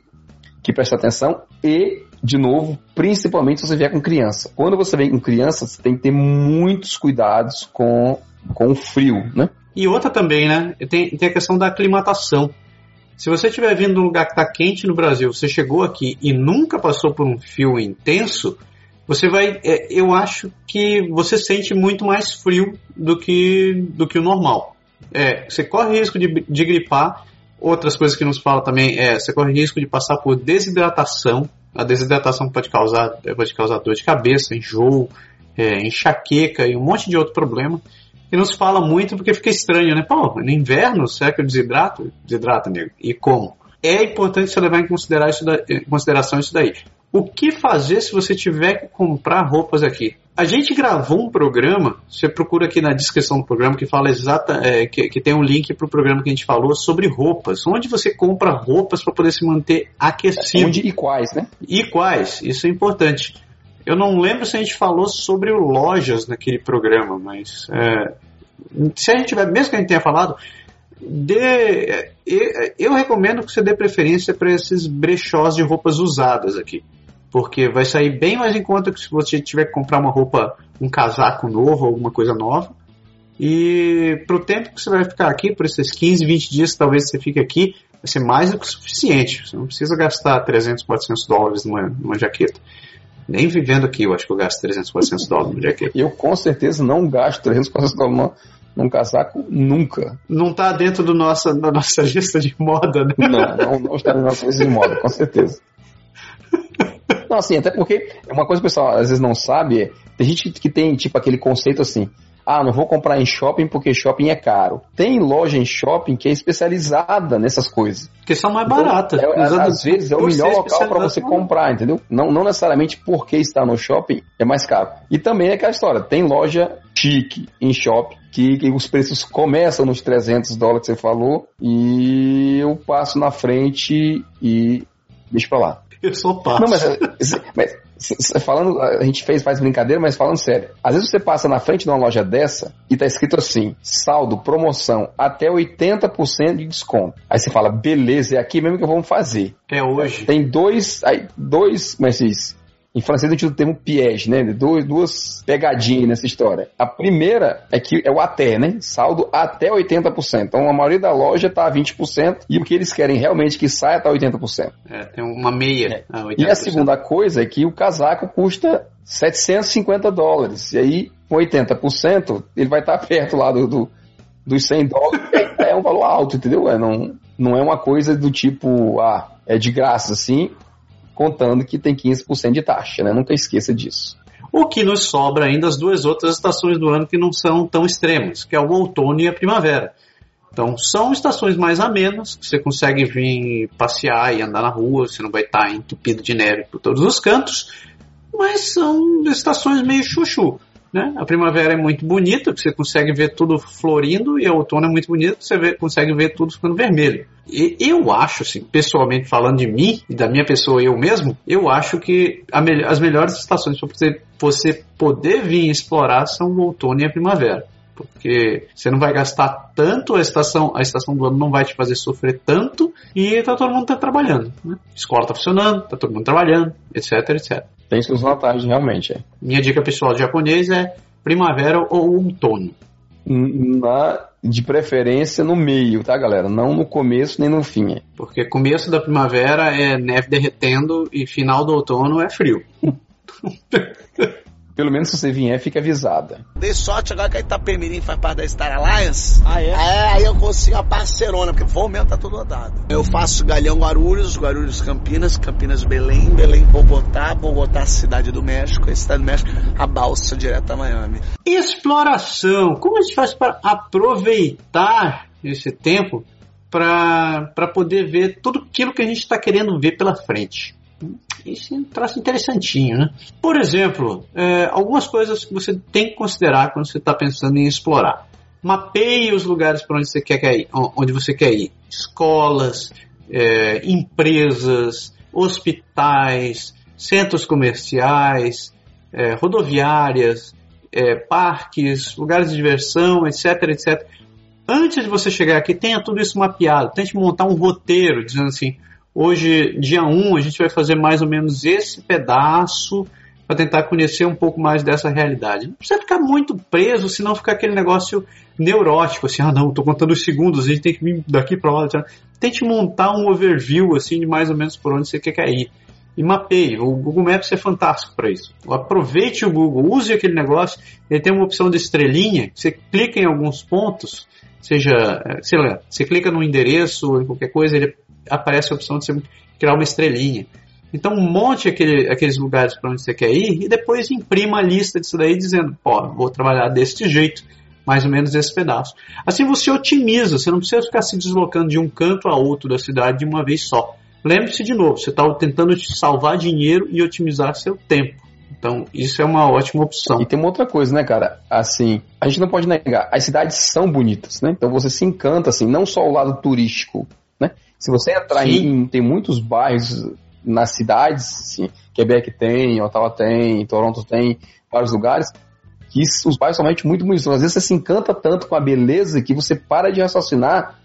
que prestar atenção e, de novo, principalmente se você vier com criança. Quando você vem com criança, você tem que ter muitos cuidados com, com o frio, né? E outra também, né? Tem, tem a questão da aclimatação. Se você estiver vindo de um lugar que está quente no Brasil, você chegou aqui e nunca passou por um frio intenso, você vai. É, eu acho que você sente muito mais frio do que, do que o normal. É, você corre risco de, de gripar. Outras coisas que nos fala também é você corre risco de passar por desidratação. A desidratação pode causar, pode causar dor de cabeça, enjoo, é, enxaqueca e um monte de outro problema. E não se fala muito porque fica estranho, né? Pô, no inverno, será que eu desidrato? Desidrata, nego. E como? É importante você levar em, em consideração isso daí. O que fazer se você tiver que comprar roupas aqui? A gente gravou um programa, você procura aqui na descrição do programa que fala exata, é, que, que, tem um link para o programa que a gente falou sobre roupas, onde você compra roupas para poder se manter aquecido. Onde e quais, né? E quais, isso é importante. Eu não lembro se a gente falou sobre lojas naquele programa, mas é, se a gente tiver, mesmo que a gente tenha falado, dê, eu recomendo que você dê preferência para esses brechós de roupas usadas aqui porque vai sair bem mais em conta que se você tiver que comprar uma roupa, um casaco novo, alguma coisa nova. E pro tempo que você vai ficar aqui, por esses 15, 20 dias, talvez você fique aqui, vai ser mais do que suficiente. Você não precisa gastar 300, 400 dólares numa, numa jaqueta. Nem vivendo aqui, eu acho que eu gasto 300, 400 dólares numa jaqueta. Eu com certeza não gasto 300, 400 dólares numa, num casaco nunca. Não está dentro do nossa, da nossa lista de moda, né? Não, não, não está na nossa lista de moda, com certeza. Não, assim, até porque uma coisa que o pessoal às vezes não sabe é, tem gente que tem tipo aquele conceito assim, ah, não vou comprar em shopping porque shopping é caro. Tem loja em shopping que é especializada nessas coisas. Que são mais baratas. Então, é, às vezes é o melhor local para você comprar, entendeu? Não, não necessariamente porque está no shopping é mais caro. E também é aquela história, tem loja chique em shopping que, que, os preços começam nos 300 dólares que você falou e eu passo na frente e deixa pra lá. Eu só passo. Não, mas, mas falando, a gente fez, faz brincadeira, mas falando sério. Às vezes você passa na frente de uma loja dessa e tá escrito assim: saldo, promoção, até 80% de desconto. Aí você fala, beleza, é aqui mesmo que vamos fazer. É hoje. Tem dois, aí, dois, como é que se diz? Em francês a gente usa o termo piège, né? Duas, duas pegadinhas nessa história. A primeira é que é o até, né? Saldo até 80%. Então a maioria da loja está a 20% e o que eles querem realmente que saia está 80%. É, tem uma meia. É. E a segunda coisa é que o casaco custa 750 dólares. E aí, com 80%, ele vai estar tá perto lá do, do, dos 100 dólares. É, é um valor alto, entendeu? É, não, Não é uma coisa do tipo, ah, é de graça, assim, contando que tem 15% de taxa, né? Nunca esqueça disso. O que nos sobra ainda as duas outras estações do ano que não são tão extremas, que é o outono e a primavera. Então, são estações mais amenas, que você consegue vir passear e andar na rua, você não vai estar entupido de neve por todos os cantos, mas são estações meio chuchu. Né? A primavera é muito bonita, você consegue ver tudo florindo, e o outono é muito bonito, você vê, consegue ver tudo ficando vermelho. E eu acho, assim, pessoalmente falando de mim, e da minha pessoa eu mesmo, eu acho que me as melhores estações para você, você poder vir explorar são o outono e a primavera porque você não vai gastar tanto, a estação, a estação do ano não vai te fazer sofrer tanto e tá todo mundo tá trabalhando. Né? Escola tá funcionando, tá todo mundo trabalhando, etc, etc. Tem suas vantagens, realmente. É. Minha dica pessoal de japonês é primavera ou outono. Na, de preferência no meio, tá, galera? Não no começo nem no fim. É. Porque começo da primavera é neve derretendo e final do outono é frio. Pelo menos se você vier, fica avisada. Dei sorte agora que a Itapemirim faz parte da Star Alliance. Ah, é? É, aí eu consigo a parcerona, porque voo mesmo tá todo rodado. Eu faço Galhão Guarulhos, Guarulhos Campinas, Campinas Belém, Belém Bogotá, Bogotá Cidade do México, a Cidade do México, a balsa direto a Miami. Exploração. Como a gente faz para aproveitar esse tempo para poder ver tudo aquilo que a gente está querendo ver pela frente? Isso é um traço interessantinho, né? Por exemplo, é, algumas coisas que você tem que considerar quando você está pensando em explorar. Mapeie os lugares para onde você quer ir, onde você quer ir. Escolas, é, empresas, hospitais, centros comerciais, é, rodoviárias, é, parques, lugares de diversão, etc, etc. Antes de você chegar aqui, tenha tudo isso mapeado. Tente montar um roteiro dizendo assim: Hoje, dia 1, a gente vai fazer mais ou menos esse pedaço para tentar conhecer um pouco mais dessa realidade. Não precisa ficar muito preso, senão fica aquele negócio neurótico, assim, ah não, estou contando os segundos, a gente tem que vir daqui para lá. Tente montar um overview assim de mais ou menos por onde você quer ir. E mapeie. O Google Maps é fantástico para isso. Aproveite o Google, use aquele negócio. Ele tem uma opção de estrelinha. Você clica em alguns pontos, seja, eh, sei lá, você clica no endereço ou em qualquer coisa, ele aparece a opção de você criar uma estrelinha. Então monte aquele, aqueles lugares para onde você quer ir e depois imprima a lista disso daí dizendo, pô, vou trabalhar deste jeito, mais ou menos esse pedaço. Assim você otimiza, você não precisa ficar se deslocando de um canto a outro da cidade de uma vez só. Lembre-se de novo, você está tentando salvar dinheiro e otimizar seu tempo. Então, isso é uma ótima opção. E tem uma outra coisa, né, cara? Assim, a gente não pode negar, as cidades são bonitas, né? Então você se encanta, assim, não só o lado turístico, né? Se você entrar Sim. em. Tem muitos bairros nas cidades, assim, Quebec tem, Ottawa tem, Toronto tem, vários lugares, que os bairros são realmente muito bonitos. Às vezes você se encanta tanto com a beleza que você para de raciocinar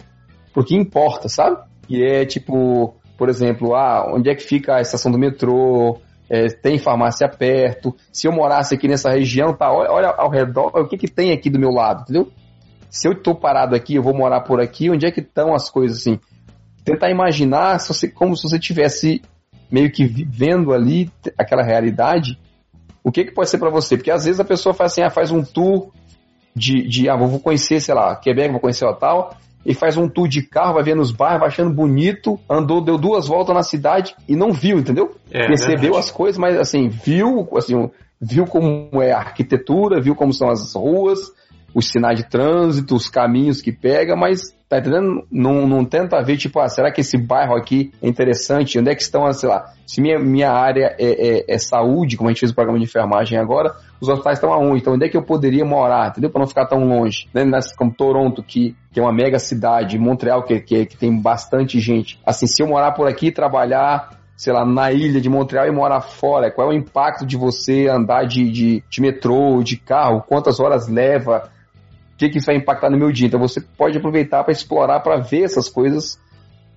porque importa, sabe? E é tipo, por exemplo, ah, onde é que fica a estação do metrô? É, tem farmácia perto. Se eu morasse aqui nessa região, tá, olha, ao redor, o que que tem aqui do meu lado, entendeu? Se eu estou parado aqui, eu vou morar por aqui, onde é que estão as coisas assim? tentar imaginar se você, como se você tivesse meio que vivendo ali aquela realidade, o que, que pode ser para você? Porque às vezes a pessoa faz assim, ah, faz um tour de, de ah, vou conhecer, sei lá, Quebec, vou conhecer o tal, e faz um tour de carro, vai ver nos bairros, vai achando bonito, andou, deu duas voltas na cidade e não viu, entendeu? É, Percebeu as coisas, mas assim, viu, assim, viu como é a arquitetura, viu como são as ruas, os sinais de trânsito, os caminhos que pega, mas Tá entendendo? Não, não tenta ver, tipo, ah, será que esse bairro aqui é interessante? Onde é que estão, sei lá, se minha, minha área é, é, é saúde, como a gente fez o programa de enfermagem agora, os hospitais estão aonde? Então, onde é que eu poderia morar, entendeu? Para não ficar tão longe. Né? Como Toronto, que, que é uma mega cidade, Montreal, que, que, que tem bastante gente. Assim, se eu morar por aqui, trabalhar sei lá, na ilha de Montreal e morar fora? Qual é o impacto de você andar de, de, de metrô, de carro? Quantas horas leva? Que, que isso vai impactar no meu dia. Então você pode aproveitar para explorar, para ver essas coisas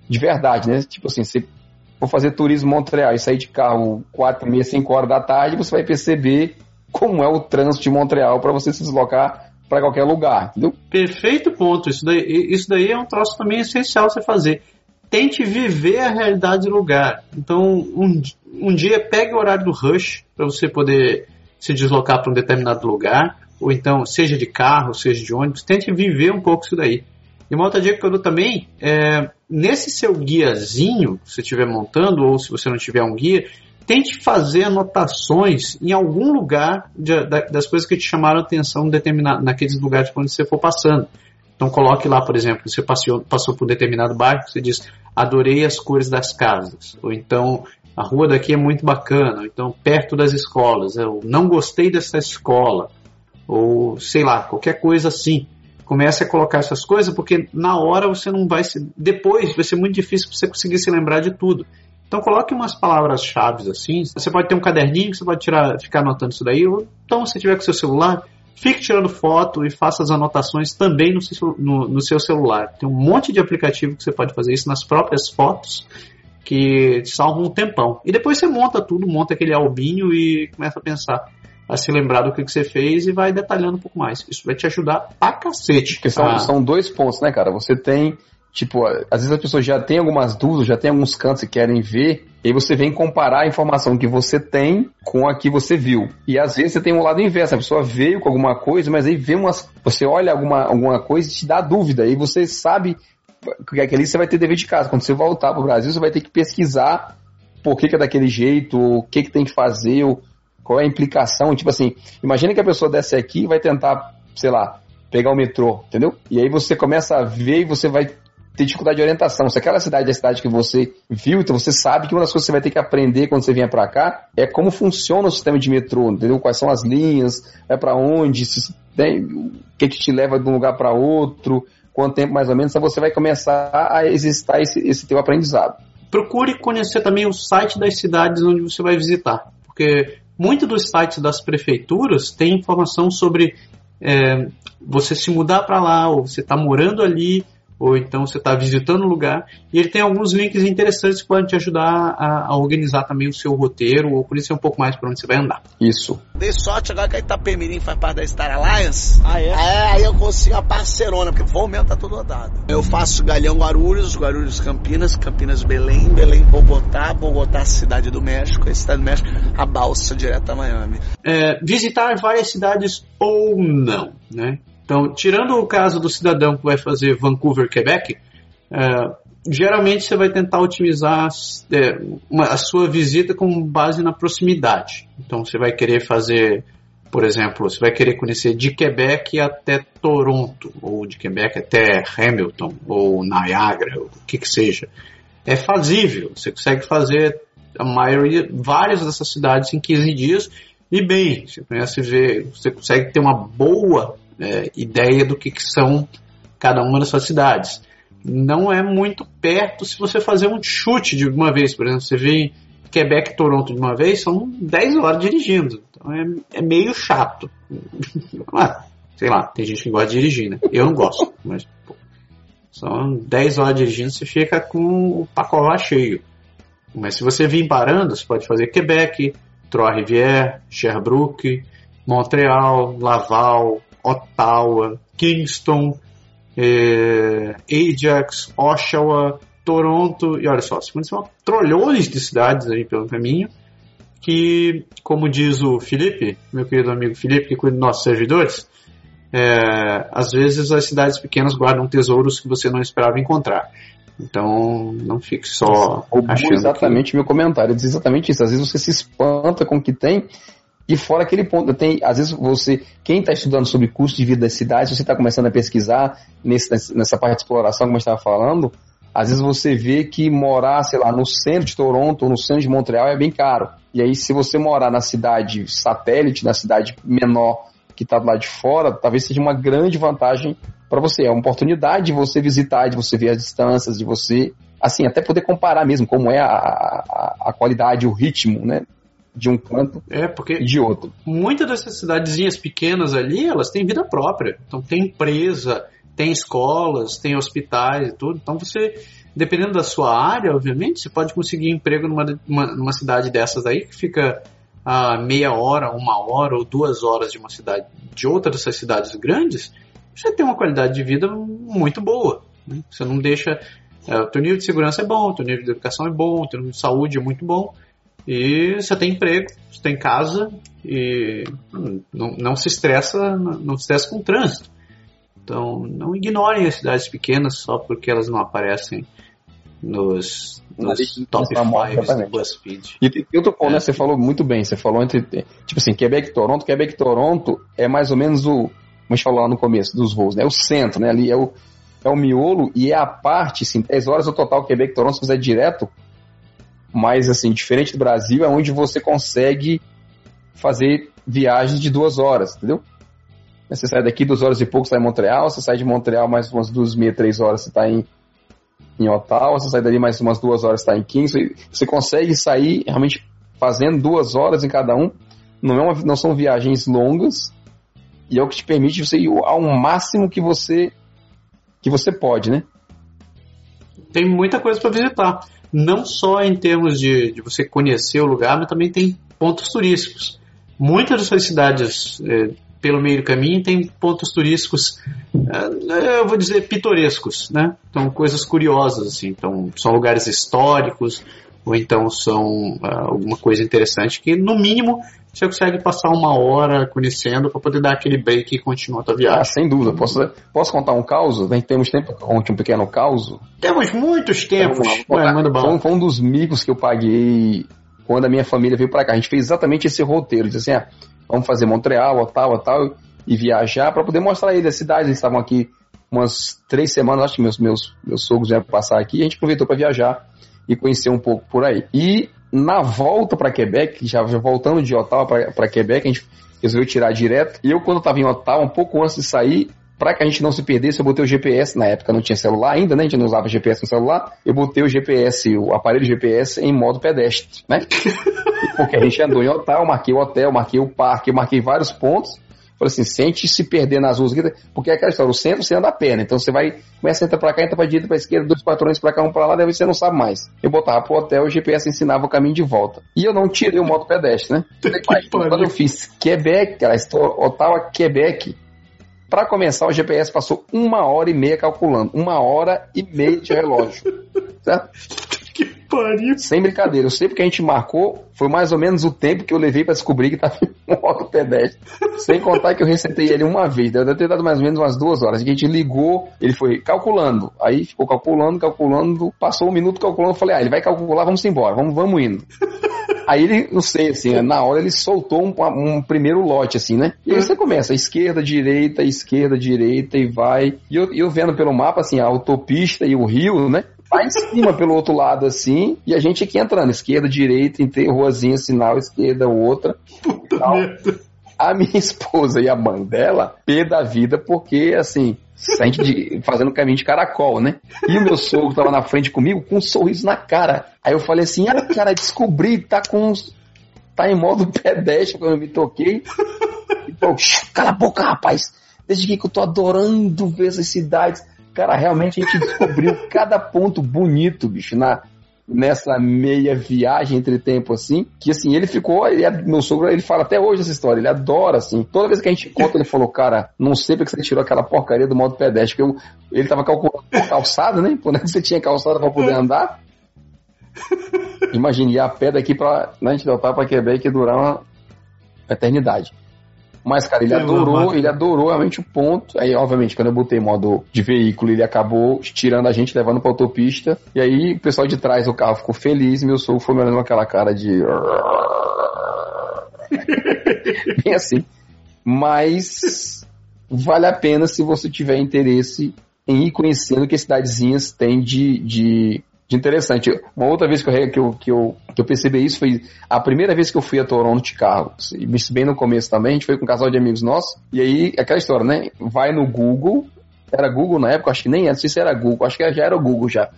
de verdade, né? Tipo assim, se for fazer turismo Montreal e sair de carro 4, meia, 5 horas da tarde, você vai perceber como é o trânsito de Montreal para você se deslocar para qualquer lugar, entendeu? Perfeito ponto. Isso daí, isso daí é um troço também essencial você fazer. Tente viver a realidade do lugar. Então, um, um dia pegue o horário do rush para você poder se deslocar para um determinado lugar ou então seja de carro, seja de ônibus, tente viver um pouco isso daí. E uma outra dica que eu dou também é nesse seu guiazinho, se você estiver montando ou se você não tiver um guia, tente fazer anotações em algum lugar de, das coisas que te chamaram atenção naqueles lugares quando você for passando. Então coloque lá, por exemplo, você passou, por um determinado bairro, você diz, adorei as cores das casas. Ou então, a rua daqui é muito bacana. Ou então, perto das escolas. Eu não gostei dessa escola. Ou, sei lá, qualquer coisa assim. Comece a colocar essas coisas, porque na hora você não vai se. Depois vai ser muito difícil você conseguir se lembrar de tudo. Então coloque umas palavras-chave assim. Você pode ter um caderninho que você pode tirar, ficar anotando isso daí. Ou então, se tiver com seu celular, Fique tirando foto e faça as anotações também no seu, no, no seu celular. Tem um monte de aplicativo que você pode fazer isso nas próprias fotos que salvam um tempão. E depois você monta tudo, monta aquele albinho e começa a pensar, a se lembrar do que, que você fez e vai detalhando um pouco mais. Isso vai te ajudar pra cacete. Porque são, são dois pontos, né, cara? Você tem Tipo, às vezes as pessoas já têm algumas dúvidas, já tem alguns cantos que querem ver, e aí você vem comparar a informação que você tem com a que você viu. E às vezes você tem um lado inverso, a pessoa veio com alguma coisa, mas aí vê umas. Você olha alguma, alguma coisa e te dá dúvida, e você sabe que aquele você vai ter dever de casa. Quando você voltar para o Brasil, você vai ter que pesquisar por que, que é daquele jeito, o que, que tem que fazer, qual é a implicação. Tipo assim, imagina que a pessoa desce aqui e vai tentar, sei lá, pegar o metrô, entendeu? E aí você começa a ver e você vai ter dificuldade de orientação. Se aquela cidade é a cidade que você viu, então você sabe que uma das coisas que você vai ter que aprender quando você vier para cá é como funciona o sistema de metrô, entendeu? Quais são as linhas, é para onde, se, tem, o que, que te leva de um lugar para outro, quanto tempo mais ou menos, então você vai começar a exercitar esse, esse teu aprendizado. Procure conhecer também o site das cidades onde você vai visitar, porque muitos dos sites das prefeituras têm informação sobre é, você se mudar para lá, ou você está morando ali, ou então você está visitando o lugar, e ele tem alguns links interessantes que podem te ajudar a, a, organizar também o seu roteiro, ou conhecer um pouco mais para onde você vai andar. Isso. Dei sorte agora que a Itapemirim faz parte da Star Alliance. Ah, é? É, aí eu consigo a parcerona, porque o voo mesmo tá todo rodado. Eu faço Galhão Guarulhos, Guarulhos Campinas, Campinas Belém, Belém Bogotá, Bogotá Cidade do México, a Cidade do México, a balsa direto a Miami. É, visitar várias cidades ou não, né? Então, tirando o caso do cidadão que vai fazer Vancouver, Quebec, é, geralmente você vai tentar otimizar é, uma, a sua visita com base na proximidade. Então, você vai querer fazer, por exemplo, você vai querer conhecer de Quebec até Toronto, ou de Quebec até Hamilton, ou Niagara, ou o que que seja. É fazível, você consegue fazer a maioria, várias dessas cidades em 15 dias e bem, você conhece ver, você consegue ter uma boa é, ideia do que, que são cada uma das suas cidades. Não é muito perto se você fazer um chute de uma vez, por exemplo, você vem Quebec e Toronto de uma vez, são 10 horas dirigindo. Então é, é meio chato. ah, sei lá, tem gente que gosta de dirigir, né? Eu não gosto, mas pô, são 10 horas dirigindo, você fica com o pacote cheio. Mas se você vir parando, você pode fazer Quebec, Trois-Rivières, Sherbrooke, Montreal, Laval, Ottawa, Kingston, é, Ajax, Oshawa, Toronto, e olha só, são trolhões de cidades aí pelo caminho, que, como diz o Felipe, meu querido amigo Felipe, que cuida dos nossos servidores, é, às vezes as cidades pequenas guardam tesouros que você não esperava encontrar. Então, não fique só achando exatamente que... meu comentário, diz exatamente isso. Às vezes você se espanta com o que tem e fora aquele ponto, tem, às vezes você, quem está estudando sobre custo de vida das cidades, você está começando a pesquisar nesse, nessa parte de exploração, como eu estava falando, às vezes você vê que morar, sei lá, no centro de Toronto ou no centro de Montreal é bem caro. E aí, se você morar na cidade satélite, na cidade menor que está lado de fora, talvez seja uma grande vantagem para você. É uma oportunidade de você visitar, de você ver as distâncias, de você, assim, até poder comparar mesmo como é a, a, a qualidade, o ritmo, né? De um canto é, porque e de outro. Muitas dessas cidadezinhas pequenas ali, elas têm vida própria. Então tem empresa, tem escolas, tem hospitais e tudo. Então você, dependendo da sua área, obviamente, você pode conseguir emprego numa, uma, numa cidade dessas aí que fica a meia hora, uma hora ou duas horas de uma cidade, de outra dessas cidades grandes, você tem uma qualidade de vida muito boa. Né? Você não deixa. É, o teu nível de segurança é bom, o teu nível de educação é bom, o teu nível de saúde é muito bom e você tem emprego, você tem casa e não, não se estressa, não se estressa com o trânsito. Então, não ignorem as cidades pequenas só porque elas não aparecem nos, nos top 5 do BuzzFeed. E, e outro ponto, é. né? Você falou muito bem. Você falou entre. Tipo assim, Quebec e Toronto. Quebec e Toronto é mais ou menos o. Como a gente falou lá no começo dos voos, né? É o centro, né? Ali é o, é o miolo e é a parte, assim, 10 horas o total Quebec e Toronto, se fizer direto. Mas, assim, diferente do Brasil, é onde você consegue fazer viagens de duas horas, entendeu? Você sai daqui duas horas e pouco, sai em Montreal, você sai de Montreal mais umas duas, meia, três horas, você está em, em Ottawa, você sai dali mais umas duas horas, está em Kingston. Você consegue sair realmente fazendo duas horas em cada um. Não, é uma, não são viagens longas e é o que te permite você ir ao máximo que você que você pode, né? Tem muita coisa para visitar. Não só em termos de, de você conhecer o lugar, mas também tem pontos turísticos. Muitas dessas cidades eh, pelo meio do caminho tem pontos turísticos, eh, eu vou dizer pitorescos, né? Então coisas curiosas assim, então são lugares históricos ou então são uh, alguma coisa interessante que no mínimo você consegue passar uma hora conhecendo para poder dar aquele break e continuar a tua viagem. Ah, sem dúvida. Posso, posso contar um caos? Temos tempo para contar um pequeno caos? Temos muitos tempos. Ué, manda foi, foi um dos micos que eu paguei quando a minha família veio para cá. A gente fez exatamente esse roteiro. Disse assim, ah, vamos fazer Montreal, Ottawa, tal, e viajar para poder mostrar ele a cidade. Eles estavam aqui umas três semanas, acho que meus, meus, meus sogros vieram passar aqui, e a gente aproveitou para viajar e conhecer um pouco por aí. E na volta para Quebec, já, voltando de Ottawa para Quebec, a gente resolveu tirar direto. E eu, quando estava em Ottawa, um pouco antes de sair, para que a gente não se perdesse, eu botei o GPS, na época não tinha celular ainda, né? A gente não usava GPS no celular. Eu botei o GPS, o aparelho GPS em modo pedestre, né? Porque a gente andou em hotel, marquei o hotel, marquei o parque, marquei vários pontos. Falei assim, sente se perder nas ruas, porque é aquela história, o centro você anda a né? Então você vai, começa a entrar pra cá, entra pra direita, pra esquerda, dois patrões pra cá, um pra lá, daí você não sabe mais. Eu botava pro hotel, o GPS ensinava o caminho de volta. E eu não tirei o modo pedestre, né? Quando eu fiz Quebec, cara, Ottawa, Quebec, para começar, o GPS passou uma hora e meia calculando. Uma hora e meia de relógio. certo? Que pariu. Sem brincadeira. Eu sei porque a gente marcou, foi mais ou menos o tempo que eu levei para descobrir que tava em moto pedestre. Sem contar que eu resetei ele uma vez. Deve ter dado mais ou menos umas duas horas. A gente ligou, ele foi calculando. Aí ficou calculando, calculando. Passou um minuto calculando. Eu falei, ah, ele vai calcular, vamos embora, vamos, vamos indo. Aí ele, não sei, assim, na hora ele soltou um, um, primeiro lote, assim, né? E aí você começa, esquerda, direita, esquerda, direita e vai. E eu, eu vendo pelo mapa, assim, a autopista e o rio, né? Vai em cima pelo outro lado, assim, e a gente aqui entrando, esquerda, direita, ruazinha, sinal, esquerda, outra. Puta merda. A minha esposa e a mãe dela, pé da vida, porque, assim, a gente de, fazendo caminho de caracol, né? E o meu sogro tava na frente comigo com um sorriso na cara. Aí eu falei assim, ah, cara, descobri, tá com tá em modo pedestre quando eu me toquei. E, pô, cala a boca, rapaz. Desde que eu tô adorando ver essas cidades. Cara, realmente a gente descobriu cada ponto bonito, bicho, na, nessa meia viagem entre tempo, assim, que assim, ele ficou, ele é, meu sogro, ele fala até hoje essa história, ele adora, assim, toda vez que a gente conta, ele falou, cara, não sei porque você tirou aquela porcaria do modo pedestre, porque eu, ele tava calculando calçada, né, quando você tinha calçada para poder andar, imagine, ir a pé daqui pra, né, a gente pra Quebec e durar uma eternidade. Mas, cara, ele adorou, ele adorou realmente o ponto. Aí, obviamente, quando eu botei modo de veículo, ele acabou tirando a gente, levando pra autopista. E aí, o pessoal de trás do carro ficou feliz meu sogro foi me olhando com aquela cara de. Bem assim. Mas vale a pena se você tiver interesse em ir conhecendo o que as cidadezinhas têm de, de de interessante. Uma outra vez que eu, que eu, que eu, que eu percebi isso foi a primeira vez que eu fui a Toronto de carro. Bem no começo também, a gente foi com um casal de amigos nossos. E aí, aquela história, né? Vai no Google. Era Google na época, acho que nem era, não sei se era Google, acho que já era o Google já.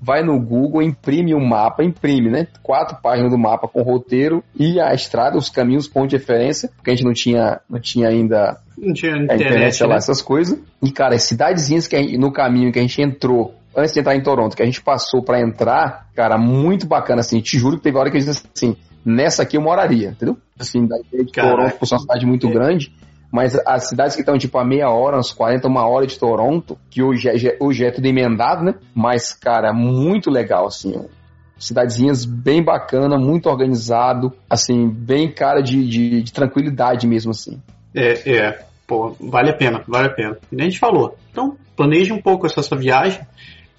Vai no Google, imprime o um mapa, imprime, né? Quatro páginas do mapa com roteiro e a estrada, os caminhos, ponto de referência, porque a gente não tinha, não tinha ainda não tinha internet, internet lá, né? essas coisas. E, cara, as cidadezinhas que gente, no caminho que a gente entrou antes de entrar em Toronto, que a gente passou para entrar, cara, muito bacana, assim, te juro que teve hora que a gente disse assim, nessa aqui eu moraria, entendeu? Assim, da ideia de Caraca. Toronto, por uma cidade muito é. grande, mas as cidades que estão tipo a meia hora, uns 40, uma hora de Toronto, que hoje é, hoje é tudo emendado, né? Mas, cara, muito legal, assim, cidadezinhas bem bacana, muito organizado, assim, bem cara de, de, de tranquilidade mesmo, assim. É, é. pô, vale a pena, vale a pena. E nem a gente falou. Então, planeje um pouco essa sua viagem.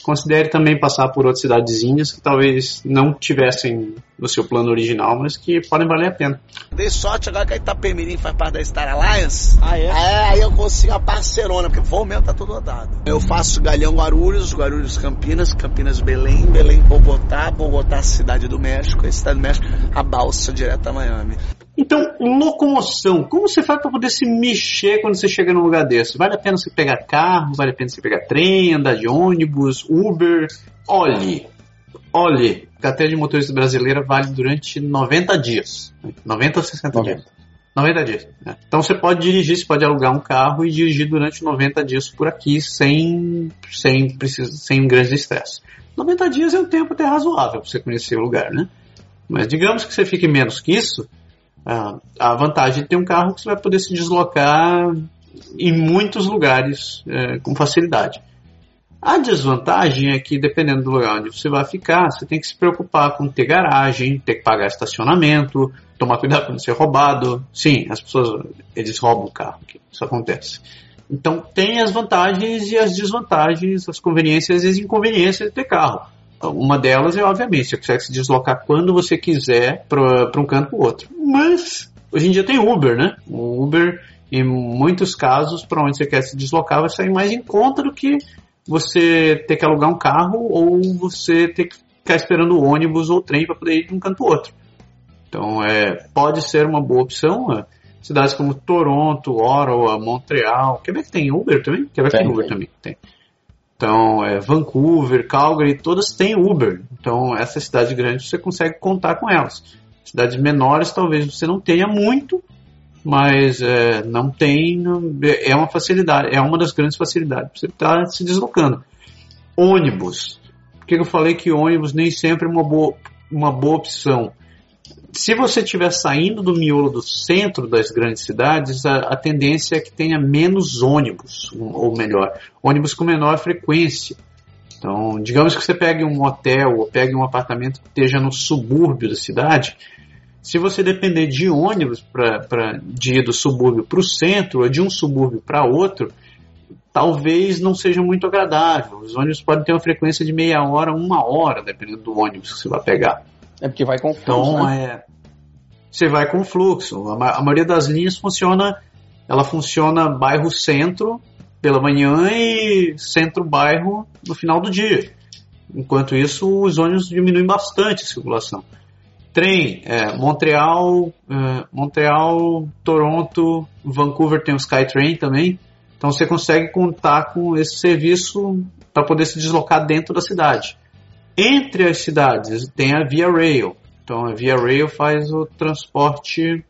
Considere também passar por outras cidadezinhas que talvez não tivessem no seu plano original, mas que podem valer a pena. Dei sorte agora que a Itapemirim faz parte da Star Alliance. Ah, é? É, aí eu consigo a parcerona, porque voo mesmo tá tudo rodado. Eu faço Galhão Guarulhos, Guarulhos Campinas, Campinas Belém, Belém Bogotá, Bogotá Cidade do México, e Cidade do México a balsa direto a Miami. Então, locomoção. Como você faz para poder se mexer quando você chega num lugar desse? Vale a pena você pegar carro? Vale a pena você pegar trem, andar de ônibus, Uber? Olhe, olhe, carteira de motorista brasileira vale durante 90 dias. 90 ou 60 90. dias. 90 dias. né? Então você pode dirigir, você pode alugar um carro e dirigir durante 90 dias por aqui sem, sem, sem grande estresse. 90 dias é um tempo até razoável para você conhecer o lugar, né? Mas digamos que você fique menos que isso, a vantagem de ter um carro é que você vai poder se deslocar em muitos lugares eh, com facilidade. A desvantagem é que, dependendo do lugar onde você vai ficar, você tem que se preocupar com ter garagem, ter que pagar estacionamento, tomar cuidado para não ser roubado. Sim, as pessoas, eles roubam o carro, isso acontece. Então, tem as vantagens e as desvantagens, as conveniências e as inconveniências de ter carro. Uma delas é, obviamente, você consegue se deslocar quando você quiser para um canto para o outro. Mas, hoje em dia tem Uber, né? O Uber, em muitos casos, para onde você quer se deslocar, vai sair mais em conta do que você ter que alugar um carro ou você ter que ficar esperando o ônibus ou o trem para poder ir de um canto para o outro. Então, é, pode ser uma boa opção. é, Cidades como Toronto, Ottawa, Montreal. Quebec tem Uber também? Quebec tem, Tem, Uber tem. também. Tem. Então, é, Vancouver, Calgary, todas têm Uber. Então, essas cidades grandes você consegue contar com elas. Cidades menores talvez você não tenha muito, mas é, não tem. É uma facilidade, é uma das grandes facilidades para você estar se deslocando. Ônibus. Por que eu falei que ônibus nem sempre é uma boa, uma boa opção? Se você estiver saindo do miolo do centro das grandes cidades, a, a tendência é que tenha menos ônibus, ou melhor, ônibus com menor frequência. Então, digamos que você pegue um hotel ou pegue um apartamento que esteja no subúrbio da cidade, se você depender de ônibus para de ir do subúrbio para o centro ou de um subúrbio para outro, talvez não seja muito agradável. Os ônibus podem ter uma frequência de meia hora, uma hora, dependendo do ônibus que você vai pegar. É porque vai com Então, fluxo, né? é, você vai com fluxo. A, a maioria das linhas funciona, ela funciona bairro centro pela manhã e centro bairro no final do dia. Enquanto isso, os ônibus diminuem bastante a circulação. Trem, é, Montreal, é, Montreal, Toronto, Vancouver tem o Skytrain também. Então você consegue contar com esse serviço para poder se deslocar dentro da cidade. Entre as cidades tem a Via Rail. Então a Via Rail faz o transporte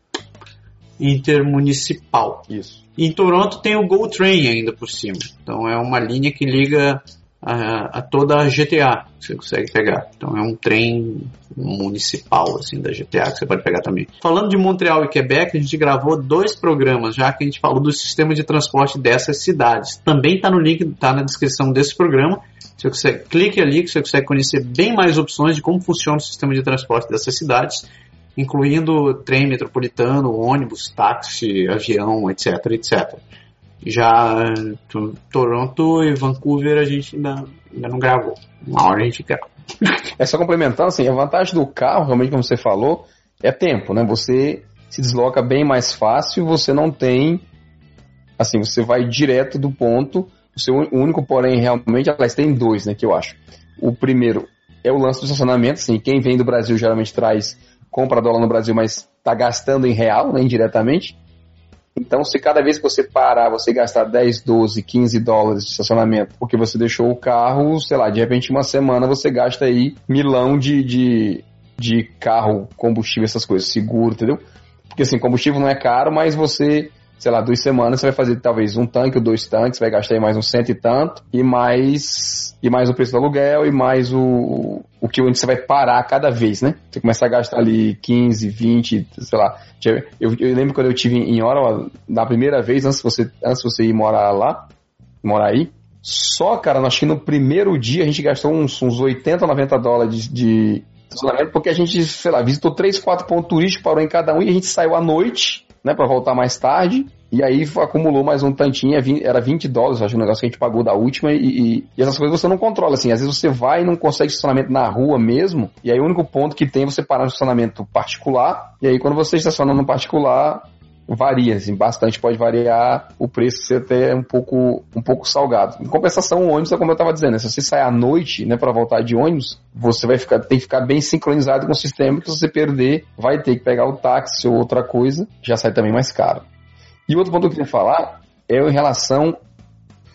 intermunicipal. Isso. E em Toronto tem o GO Train ainda por cima. Então é uma linha que liga a, a toda a GTA que você consegue pegar. Então é um trem municipal assim da GTA que você pode pegar também. Falando de Montreal e Quebec, a gente gravou dois programas já que a gente falou do sistema de transporte dessas cidades. Também está no link, está na descrição desse programa. Você consegue, clique ali que você consegue conhecer bem mais opções de como funciona o sistema de transporte dessas cidades, incluindo trem metropolitano, ônibus, táxi, avião, etc, etc. Já eh, to- Toronto e Vancouver a gente ainda, ainda não gravou. Uma hora a gente grava. É só complementando, assim, a vantagem do carro, realmente, como você falou, é tempo, né? Você se desloca bem mais fácil, você não tem. Assim, você vai direto do ponto. O seu único, porém, realmente, aliás, tem dois, né, que eu acho. O primeiro é o lance do estacionamento, assim, quem vem do Brasil geralmente traz, compra dólar no Brasil, mas tá gastando em real, né, indiretamente. Então, se cada vez que você parar, você gastar 10, 12, 15 dólares de estacionamento, porque você deixou o carro, sei lá, de repente uma semana você gasta aí milão de, de, de carro, combustível, essas coisas, seguro, entendeu? Porque assim, combustível não é caro, mas você, sei lá, duas semanas você vai fazer talvez um tanque ou dois tanques, vai gastar aí mais uns cento e tanto, e mais e mais o preço do aluguel, e mais o, o que você vai parar cada vez, né? Você começa a gastar ali 15, 20, sei lá. Eu, eu lembro quando eu tive em Ottawa, na primeira vez, antes de você, antes você ir morar lá, morar aí, só, cara, acho que no primeiro dia a gente gastou uns, uns 80, 90 dólares de, de porque a gente, sei lá, visitou três, quatro pontos turísticos, parou em cada um e a gente saiu à noite, né, para voltar mais tarde. E aí acumulou mais um tantinho, é era 20 dólares, acho, o negócio que a gente pagou da última, e, e, e, essas coisas você não controla, assim, às vezes você vai e não consegue estacionamento na rua mesmo, e aí o único ponto que tem é você parar no estacionamento particular, e aí quando você estaciona no particular, varia, assim, bastante pode variar o preço ser até um pouco, um pouco salgado. Em compensação, o ônibus é como eu estava dizendo, né? se você sai à noite, né, para voltar de ônibus, você vai ficar, tem que ficar bem sincronizado com o sistema, que se você perder, vai ter que pegar o táxi ou outra coisa, já sai também mais caro. E outro ponto que eu queria falar é em relação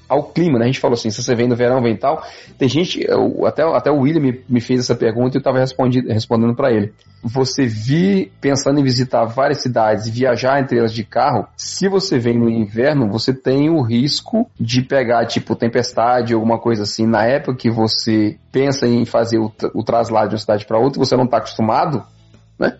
ao clima, né? A gente falou assim, se você vem no verão, vem tal. Tem gente, até, até o William me, me fez essa pergunta e eu estava respondendo para ele. Você vir pensando em visitar várias cidades e viajar entre elas de carro, se você vem no inverno, você tem o risco de pegar, tipo, tempestade, alguma coisa assim. Na época que você pensa em fazer o, o traslado de uma cidade para outra, você não está acostumado, né?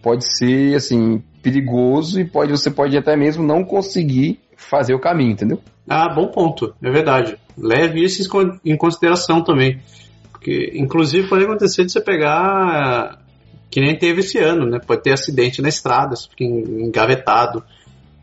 Pode ser, assim, perigoso e pode, você pode até mesmo não conseguir fazer o caminho, entendeu? Ah, bom ponto, é verdade. Leve isso em consideração também. Porque, inclusive, pode acontecer de você pegar. Que nem teve esse ano, né? Pode ter acidente na estrada, você fica engavetado.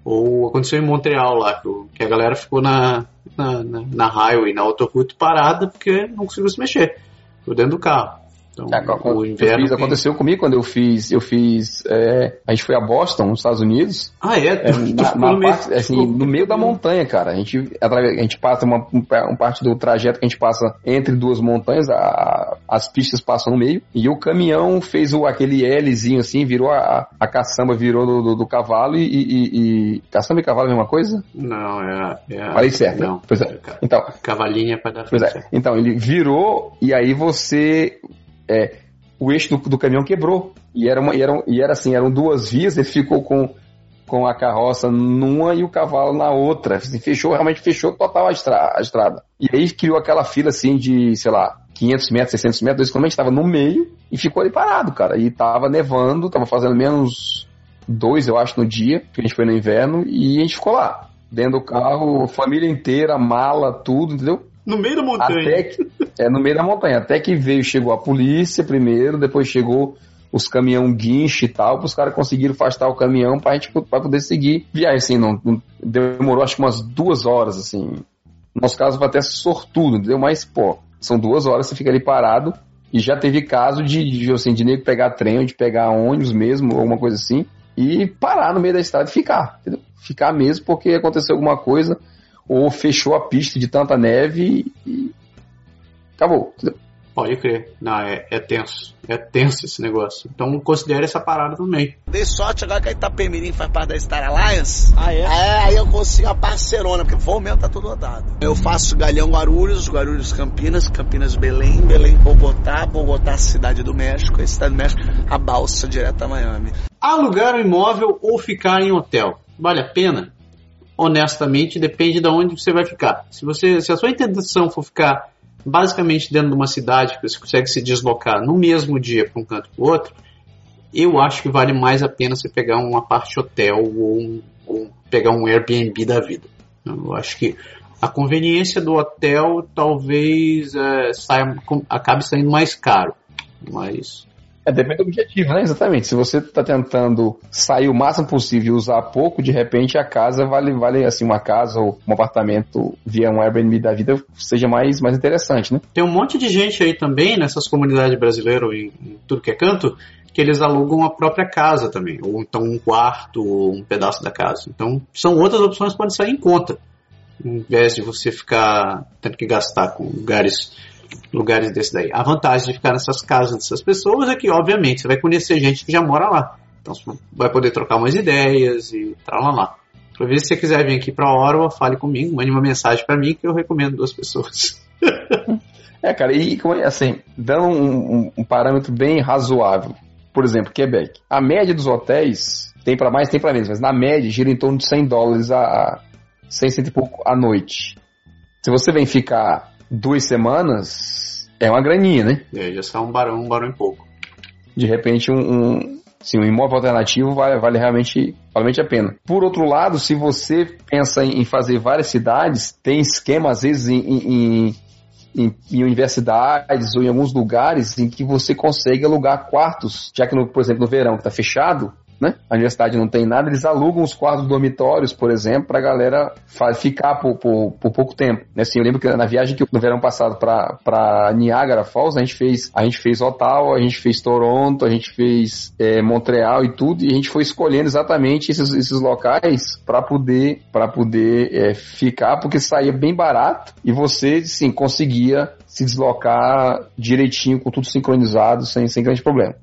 Ou aconteceu em Montreal lá, que a galera ficou na, na, na, na highway, na autoroute parada, porque não conseguiu se mexer. Ficou dentro do carro. Então, é, o inverno fiz, aconteceu comigo quando eu fiz, eu fiz, é, a gente foi a Boston, nos Estados Unidos. Ah, é? é na, na parte, assim, no meio da montanha, cara. A gente, a gente passa uma, um parte do trajeto que a gente passa entre duas montanhas, a, as pistas passam no meio, e o caminhão fez o, aquele Lzinho assim, virou a, a caçamba, virou do, do, do cavalo e, e, e, Caçamba e cavalo é a mesma coisa? Não, é. é Falei certo, né? não. Né? Pois é. Então, Cavalinha para dar Pois é. Então, ele virou e aí você é, o eixo do, do, caminhão quebrou. E era, uma, e, era, e era assim, eram duas vias, ele ficou com, com a carroça numa e o cavalo na outra. Assim, fechou, realmente fechou total a, estra, a estrada. E aí criou aquela fila assim de, sei lá, 500 metros, 600 metros, quando a gente estava no meio e ficou ali parado, cara. E tava nevando, tava fazendo menos dois, eu acho, no dia, que a gente foi no inverno, e a gente ficou lá. Dentro do carro, família inteira, mala, tudo, entendeu? No meio da montanha. Que, é, no meio da montanha. Até que veio, chegou a polícia primeiro, depois chegou os caminhão guinche e tal, os caras conseguiram afastar o caminhão pra gente pra poder seguir viagem, assim, não, não, demorou acho que umas duas horas, assim. No nosso caso foi até sortudo, entendeu? Mas, pô, são duas horas, você fica ali parado, e já teve caso de, de assim, de nego pegar trem, de pegar ônibus mesmo, alguma coisa assim, e parar no meio da estrada e ficar, entendeu? Ficar mesmo porque aconteceu alguma coisa, ou fechou a pista de tanta neve e acabou. Pode crer. Não, é, é, tenso. É tenso esse negócio. Então considere essa parada também. Dei sorte agora que a Itapemirim faz parte da Star Alliance. Ah, é? É, aí eu consigo a parcerona, porque o voo mesmo tá todo rodado. Eu faço Galhão Guarulhos, Guarulhos Campinas, Campinas Belém, Belém Bogotá, Bogotá Cidade do México, a Cidade do México, a balsa direto a Miami. Alugar um imóvel ou ficar em hotel? Vale a pena? Honestamente, depende de onde você vai ficar. Se, você, se a sua intenção for ficar basicamente dentro de uma cidade que você consegue se deslocar no mesmo dia para um canto para o outro, eu acho que vale mais a pena você pegar uma parte hotel ou, um, ou pegar um Airbnb da vida. Eu acho que a conveniência do hotel talvez é, saia, acabe saindo mais caro, mas é, depende do objetivo, né? Exatamente. Se você está tentando sair o máximo possível e usar pouco, de repente a casa vale, vale assim, uma casa ou um apartamento via um Airbnb da vida seja mais, mais interessante, né? Tem um monte de gente aí também, nessas comunidades brasileiras, em, em tudo que é canto, que eles alugam a própria casa também, ou então um quarto ou um pedaço da casa. Então, são outras opções que podem sair em conta, em vez de você ficar tendo que gastar com lugares lugares desse daí. A vantagem de ficar nessas casas dessas pessoas é que, obviamente, você vai conhecer gente que já mora lá. Então você vai poder trocar umas ideias e tal lá. Talvez se você quiser vir aqui para a Orwa, fale comigo, mande uma mensagem para mim que eu recomendo duas pessoas. é, cara, e assim, dando um, um, um, parâmetro bem razoável. Por exemplo, Quebec. A média dos hotéis, tem para mais, tem para menos, mas na média gira em torno de 100 dólares a 100, 100 e pouco à noite. Se você vem ficar duas semanas é uma graninha, né? É, já sai um barão, um barão e pouco. De repente, um, um, sim, um imóvel alternativo vale, vale realmente, realmente a pena. Por outro lado, se você pensa em fazer várias cidades, tem esquema, às vezes, em, em, em, em, universidades ou em alguns lugares em que você consegue alugar quartos, já que, no, por exemplo, no verão que está fechado, né? A universidade não tem nada, eles alugam os quartos dormitórios, por exemplo, pra galera ficar por, por, por, pouco tempo. Assim, eu lembro que na viagem que no verão passado pra Niagara Falls, a gente fez, a gente fez Ottawa, a gente fez Toronto, a gente fez é, Montreal e tudo, e a gente foi escolhendo exatamente esses, esses locais para poder, pra poder é, ficar, porque saía bem barato e você, sim, conseguia se deslocar direitinho, com tudo sincronizado, sem, sem grande problema.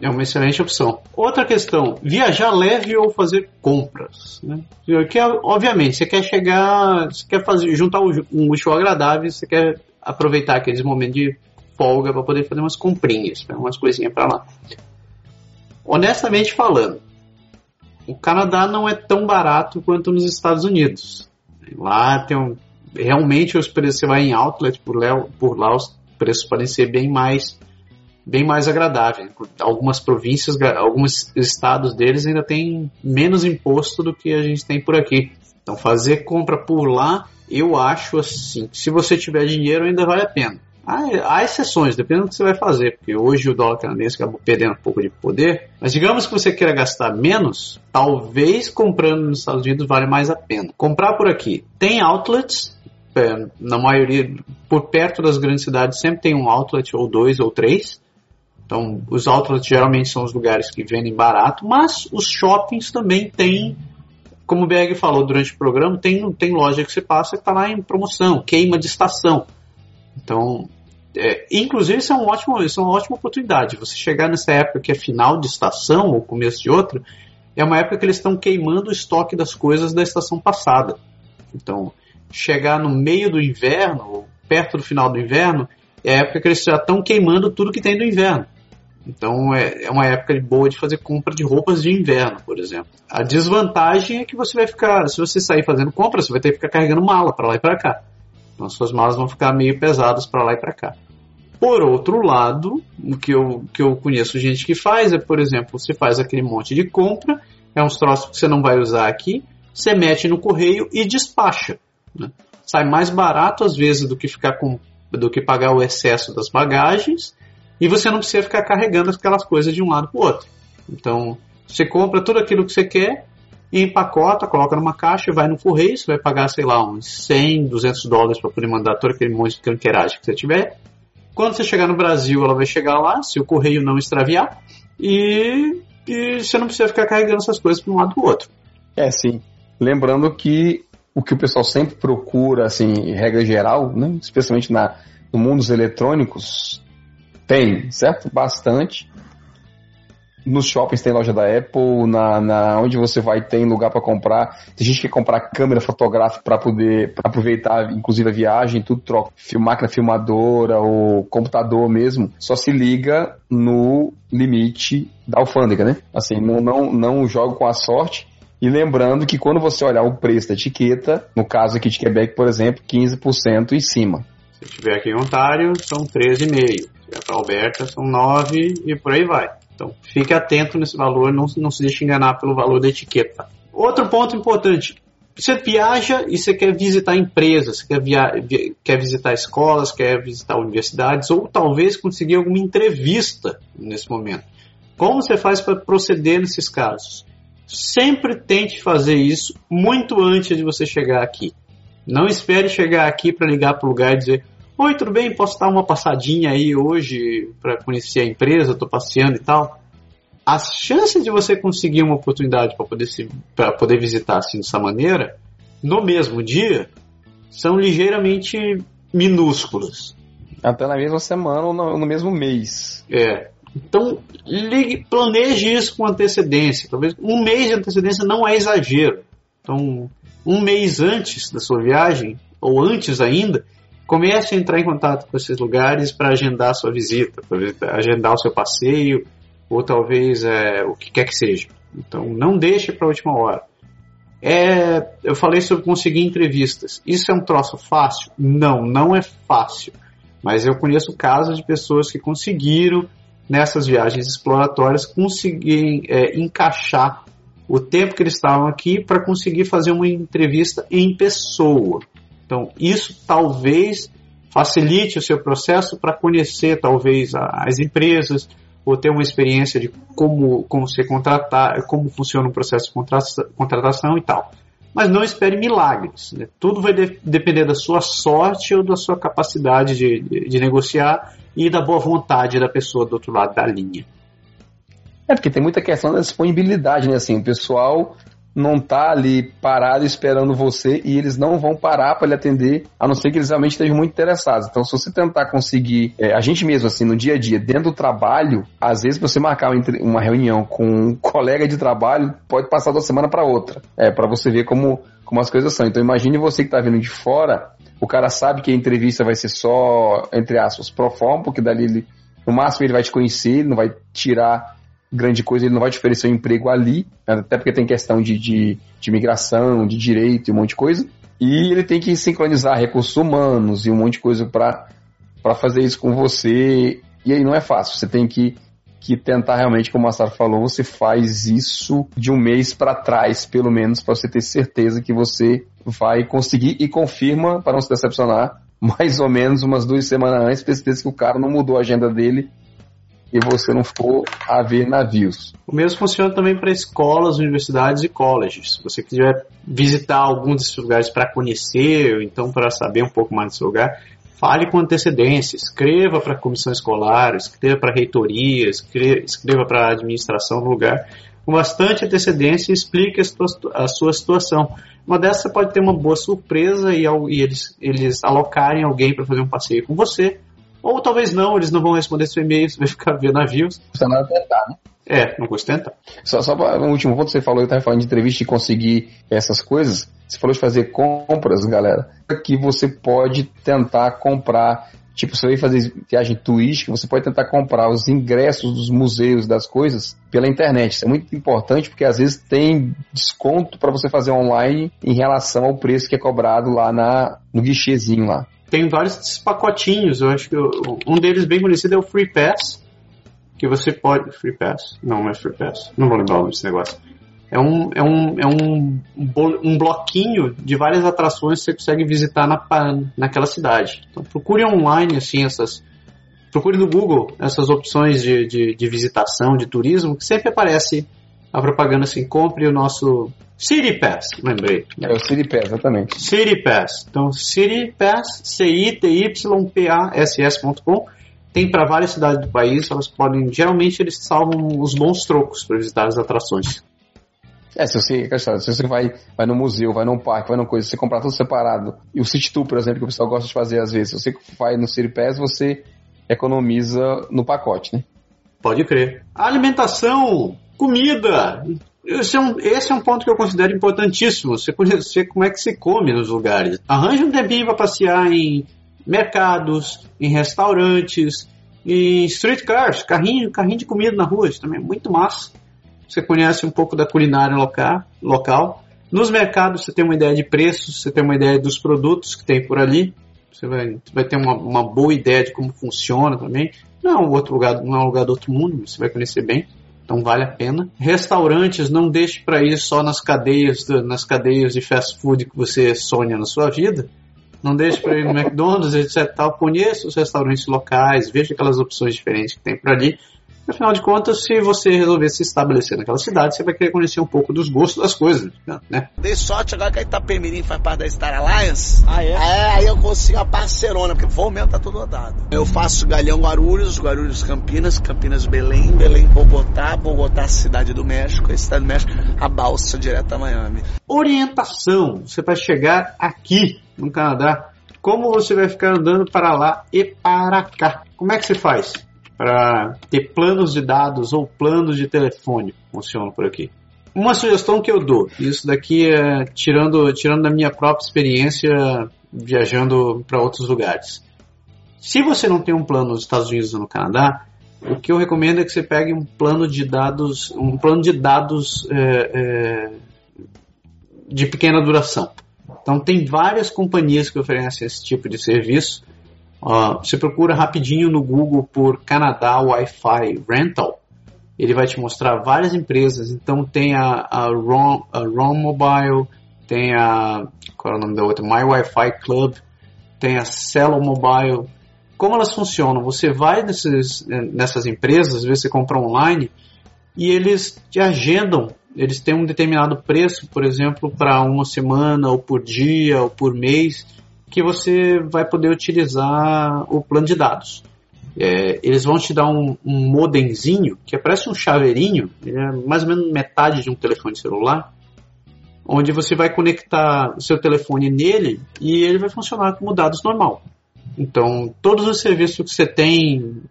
É uma excelente opção. Outra questão, viajar leve ou fazer compras. Né? Que, obviamente, você quer chegar, você quer fazer, juntar um útil agradável, você quer aproveitar aqueles momentos de folga para poder fazer umas comprinhas, né? umas coisinhas para lá. Honestamente falando, o Canadá não é tão barato quanto nos Estados Unidos. Lá tem um, realmente os preços, você vai em outlet por lá, por lá os preços ser bem mais bem mais agradável. Algumas províncias, alguns estados deles ainda tem menos imposto do que a gente tem por aqui. Então fazer compra por lá, eu acho assim, se você tiver dinheiro ainda vale a pena. Há, há exceções, dependendo do que você vai fazer, porque hoje o dólar canadense acabou perdendo um pouco de poder, mas digamos que você queira gastar menos, talvez comprando nos Estados Unidos vale mais a pena. Comprar por aqui. Tem outlets, é, na maioria, por perto das grandes cidades sempre tem um outlet ou dois ou três, então, os outlets geralmente são os lugares que vendem barato, mas os shoppings também têm, como o BG falou durante o programa, tem, tem loja que você passa que está lá em promoção, queima de estação. Então, é, inclusive isso é, um ótimo, isso é uma ótima oportunidade. Você chegar nessa época que é final de estação ou começo de outra, é uma época que eles estão queimando o estoque das coisas da estação passada. Então, chegar no meio do inverno, ou perto do final do inverno, é a época que eles já estão queimando tudo que tem do inverno. Então é, é uma época boa de fazer compra de roupas de inverno, por exemplo. A desvantagem é que você vai ficar, se você sair fazendo compra, você vai ter que ficar carregando mala para lá e para cá. Então suas malas vão ficar meio pesadas para lá e para cá. Por outro lado, o que eu, que eu conheço gente que faz é, por exemplo, você faz aquele monte de compra, é uns troços que você não vai usar aqui, você mete no correio e despacha. Né? Sai mais barato às vezes do que ficar com do que pagar o excesso das bagagens e você não precisa ficar carregando aquelas coisas de um lado para o outro. Então, você compra tudo aquilo que você quer empacota, coloca numa caixa, vai no correio, você vai pagar, sei lá, uns 100, 200 dólares para poder mandar todo aquele monte de canqueiragem que você tiver. Quando você chegar no Brasil, ela vai chegar lá, se o correio não extraviar, e, e você não precisa ficar carregando essas coisas para um lado para o outro. É, sim. Lembrando que o que o pessoal sempre procura, assim, regra geral, né, especialmente na, no mundo dos eletrônicos, tem, certo? Bastante. Nos shoppings tem loja da Apple, na, na onde você vai tem lugar para comprar. Tem gente que quer comprar câmera fotográfica para poder pra aproveitar, inclusive a viagem, tudo troca. Máquina filmadora ou computador mesmo. Só se liga no limite da alfândega, né? Assim, não, não, não joga com a sorte. E lembrando que quando você olhar o preço da etiqueta, no caso aqui de Quebec, por exemplo, 15% em cima. Se estiver aqui em Ontário, são 13,5% para Alberta são 9 e por aí vai. Então fique atento nesse valor, não, não se deixe enganar pelo valor da etiqueta. Outro ponto importante, você viaja e você quer visitar empresas, quer, via, quer visitar escolas, quer visitar universidades, ou talvez conseguir alguma entrevista nesse momento. Como você faz para proceder nesses casos? Sempre tente fazer isso muito antes de você chegar aqui. Não espere chegar aqui para ligar para o lugar e dizer: Oi, tudo bem? Posso dar uma passadinha aí hoje para conhecer a empresa? Estou passeando e tal. As chances de você conseguir uma oportunidade para poder, se, poder visitar assim dessa maneira, no mesmo dia, são ligeiramente minúsculas. Até na mesma semana ou no, no mesmo mês. É. Então, ligue, planeje isso com antecedência. Talvez um mês de antecedência não é exagero. Então, um mês antes da sua viagem, ou antes ainda, comece a entrar em contato com esses lugares para agendar a sua visita, para agendar o seu passeio, ou talvez é, o que quer que seja. Então, não deixe para a última hora. É, eu falei sobre conseguir entrevistas. Isso é um troço fácil? Não, não é fácil. Mas eu conheço casos de pessoas que conseguiram, nessas viagens exploratórias, conseguirem é, encaixar o tempo que eles estavam aqui para conseguir fazer uma entrevista em pessoa. Então, isso talvez facilite o seu processo para conhecer, talvez, as empresas, ou ter uma experiência de como, como ser contratar, como funciona o processo de contratação e tal. Mas não espere milagres. Né? Tudo vai de, depender da sua sorte ou da sua capacidade de, de, de negociar e da boa vontade da pessoa do outro lado da linha. É porque tem muita questão da disponibilidade, né? Assim, o pessoal não tá ali parado esperando você e eles não vão parar para lhe atender, a não ser que eles realmente estejam muito interessados. Então, se você tentar conseguir, é, a gente mesmo, assim, no dia a dia, dentro do trabalho, às vezes você marcar uma reunião com um colega de trabalho, pode passar uma semana para outra. É, para você ver como, como as coisas são. Então, imagine você que tá vindo de fora, o cara sabe que a entrevista vai ser só, entre aspas, pro forma, porque dali ele, no máximo ele vai te conhecer, ele não vai tirar grande coisa, ele não vai te oferecer um emprego ali, até porque tem questão de, de, de migração, de direito e um monte de coisa. E ele tem que sincronizar recursos humanos e um monte de coisa para fazer isso com você. E aí não é fácil, você tem que, que tentar realmente, como o Massaro falou, você faz isso de um mês para trás, pelo menos, para você ter certeza que você vai conseguir e confirma, para não se decepcionar, mais ou menos umas duas semanas antes, ter certeza que o cara não mudou a agenda dele e você não for a ver navios. O mesmo funciona também para escolas, universidades e colleges. Se você quiser visitar algum desses lugares para conhecer, ou então para saber um pouco mais desse lugar, fale com antecedência, escreva para a comissão escolar, escreva para a reitoria, escreva para a administração do lugar com bastante antecedência e explique a sua, situação. Uma dessas pode ter uma boa surpresa e, e eles, eles alocarem alguém para fazer um passeio com você, ou talvez não, eles não vão responder seu e-mail, você vai ficar vendo navios. Custa nada tentar, né? É, não custa tentar. Só, só para um último ponto, você falou, eu estava falando de entrevista e conseguir essas coisas. Você falou de fazer compras, galera, que você pode tentar comprar. Tipo, você vai fazer viagem turística, você pode tentar comprar os ingressos dos museus, das coisas, pela internet. Isso é muito importante porque às vezes tem desconto para você fazer online em relação ao preço que é cobrado lá na, no guichezinho lá tem vários pacotinhos. Eu acho que um deles bem conhecido é o Free Pass, que você pode. Free Pass? Não, não é Free Pass. Não vou lembrar o nome desse negócio. É um, é um, é um, um bloquinho de várias atrações que você consegue visitar na, naquela cidade. Então procure online assim essas. Procure no Google essas opções de, de, de visitação, de turismo, que sempre aparece a propaganda assim, compre o nosso City Pass, lembrei. É o City Pass, exatamente. City Pass. Então, City Pass, C-I-T-Y-P-A-S-S.com. Tem para várias cidades do país, elas podem. Geralmente eles salvam os bons trocos para visitar as atrações. É, se você, se você vai, vai no museu, vai num parque, vai numa coisa, você comprar tudo separado, e o City Tour, por exemplo, que o pessoal gosta de fazer às vezes, se você vai no City Pass, você economiza no pacote, né? Pode crer. Alimentação, comida, esse é, um, esse é um ponto que eu considero importantíssimo. Você conhecer como é que se come nos lugares. Arranje um tempinho para passear em mercados, em restaurantes, em streetcars, carrinho, carrinho de comida na rua. Isso também é muito massa. Você conhece um pouco da culinária local. local. Nos mercados você tem uma ideia de preços, você tem uma ideia dos produtos que tem por ali. Você vai, vai ter uma, uma boa ideia de como funciona também. Não é um outro lugar, não é um lugar do outro mundo, você vai conhecer bem. Então vale a pena. Restaurantes, não deixe para ir só nas cadeias, nas cadeias de fast food que você sonha na sua vida. Não deixe para ir no McDonald's, etc. Tal. Conheça os restaurantes locais, veja aquelas opções diferentes que tem por ali Afinal de contas, se você resolver se estabelecer naquela cidade, você vai querer conhecer um pouco dos gostos das coisas, né? Dei sorte agora que a Itapemirim faz parte da Star Alliance. Ah, é? É, aí eu consigo a parcerona, porque voo mesmo tá tudo rodado. Eu faço Galhão Guarulhos, Guarulhos Campinas, Campinas Belém, Belém Bogotá, Bogotá Cidade do México, Cidade do México, a balsa direto a Miami. Orientação, você vai chegar aqui no Canadá, como você vai ficar andando para lá e para cá? Como é que você faz? Para ter planos de dados ou planos de telefone funcionam por aqui. Uma sugestão que eu dou, isso daqui é tirando, tirando da minha própria experiência viajando para outros lugares. Se você não tem um plano nos Estados Unidos ou no Canadá, o que eu recomendo é que você pegue um plano de dados, um plano de dados é, é, de pequena duração. Então tem várias companhias que oferecem esse tipo de serviço Uh, você procura rapidinho no Google por Canadá Wi-Fi Rental, ele vai te mostrar várias empresas. Então tem a, a, ROM, a ROM Mobile, tem a qual é o nome da outra? My Wi-Fi Club, tem a Cello Mobile, como elas funcionam? Você vai nesses, nessas empresas, às vezes você compra online, e eles te agendam. Eles têm um determinado preço, por exemplo, para uma semana, ou por dia, ou por mês, que você vai poder utilizar o plano de dados. É, eles vão te dar um, um modemzinho, que parece um chaveirinho, é mais ou menos metade de um telefone celular, onde você vai conectar o seu telefone nele e ele vai funcionar como dados normal. Então, todos os serviços que você tem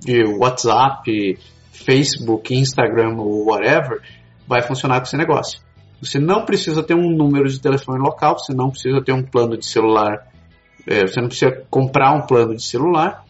de WhatsApp, Facebook, Instagram ou whatever, vai funcionar com esse negócio. Você não precisa ter um número de telefone local, você não precisa ter um plano de celular, é, você não precisa comprar um plano de celular.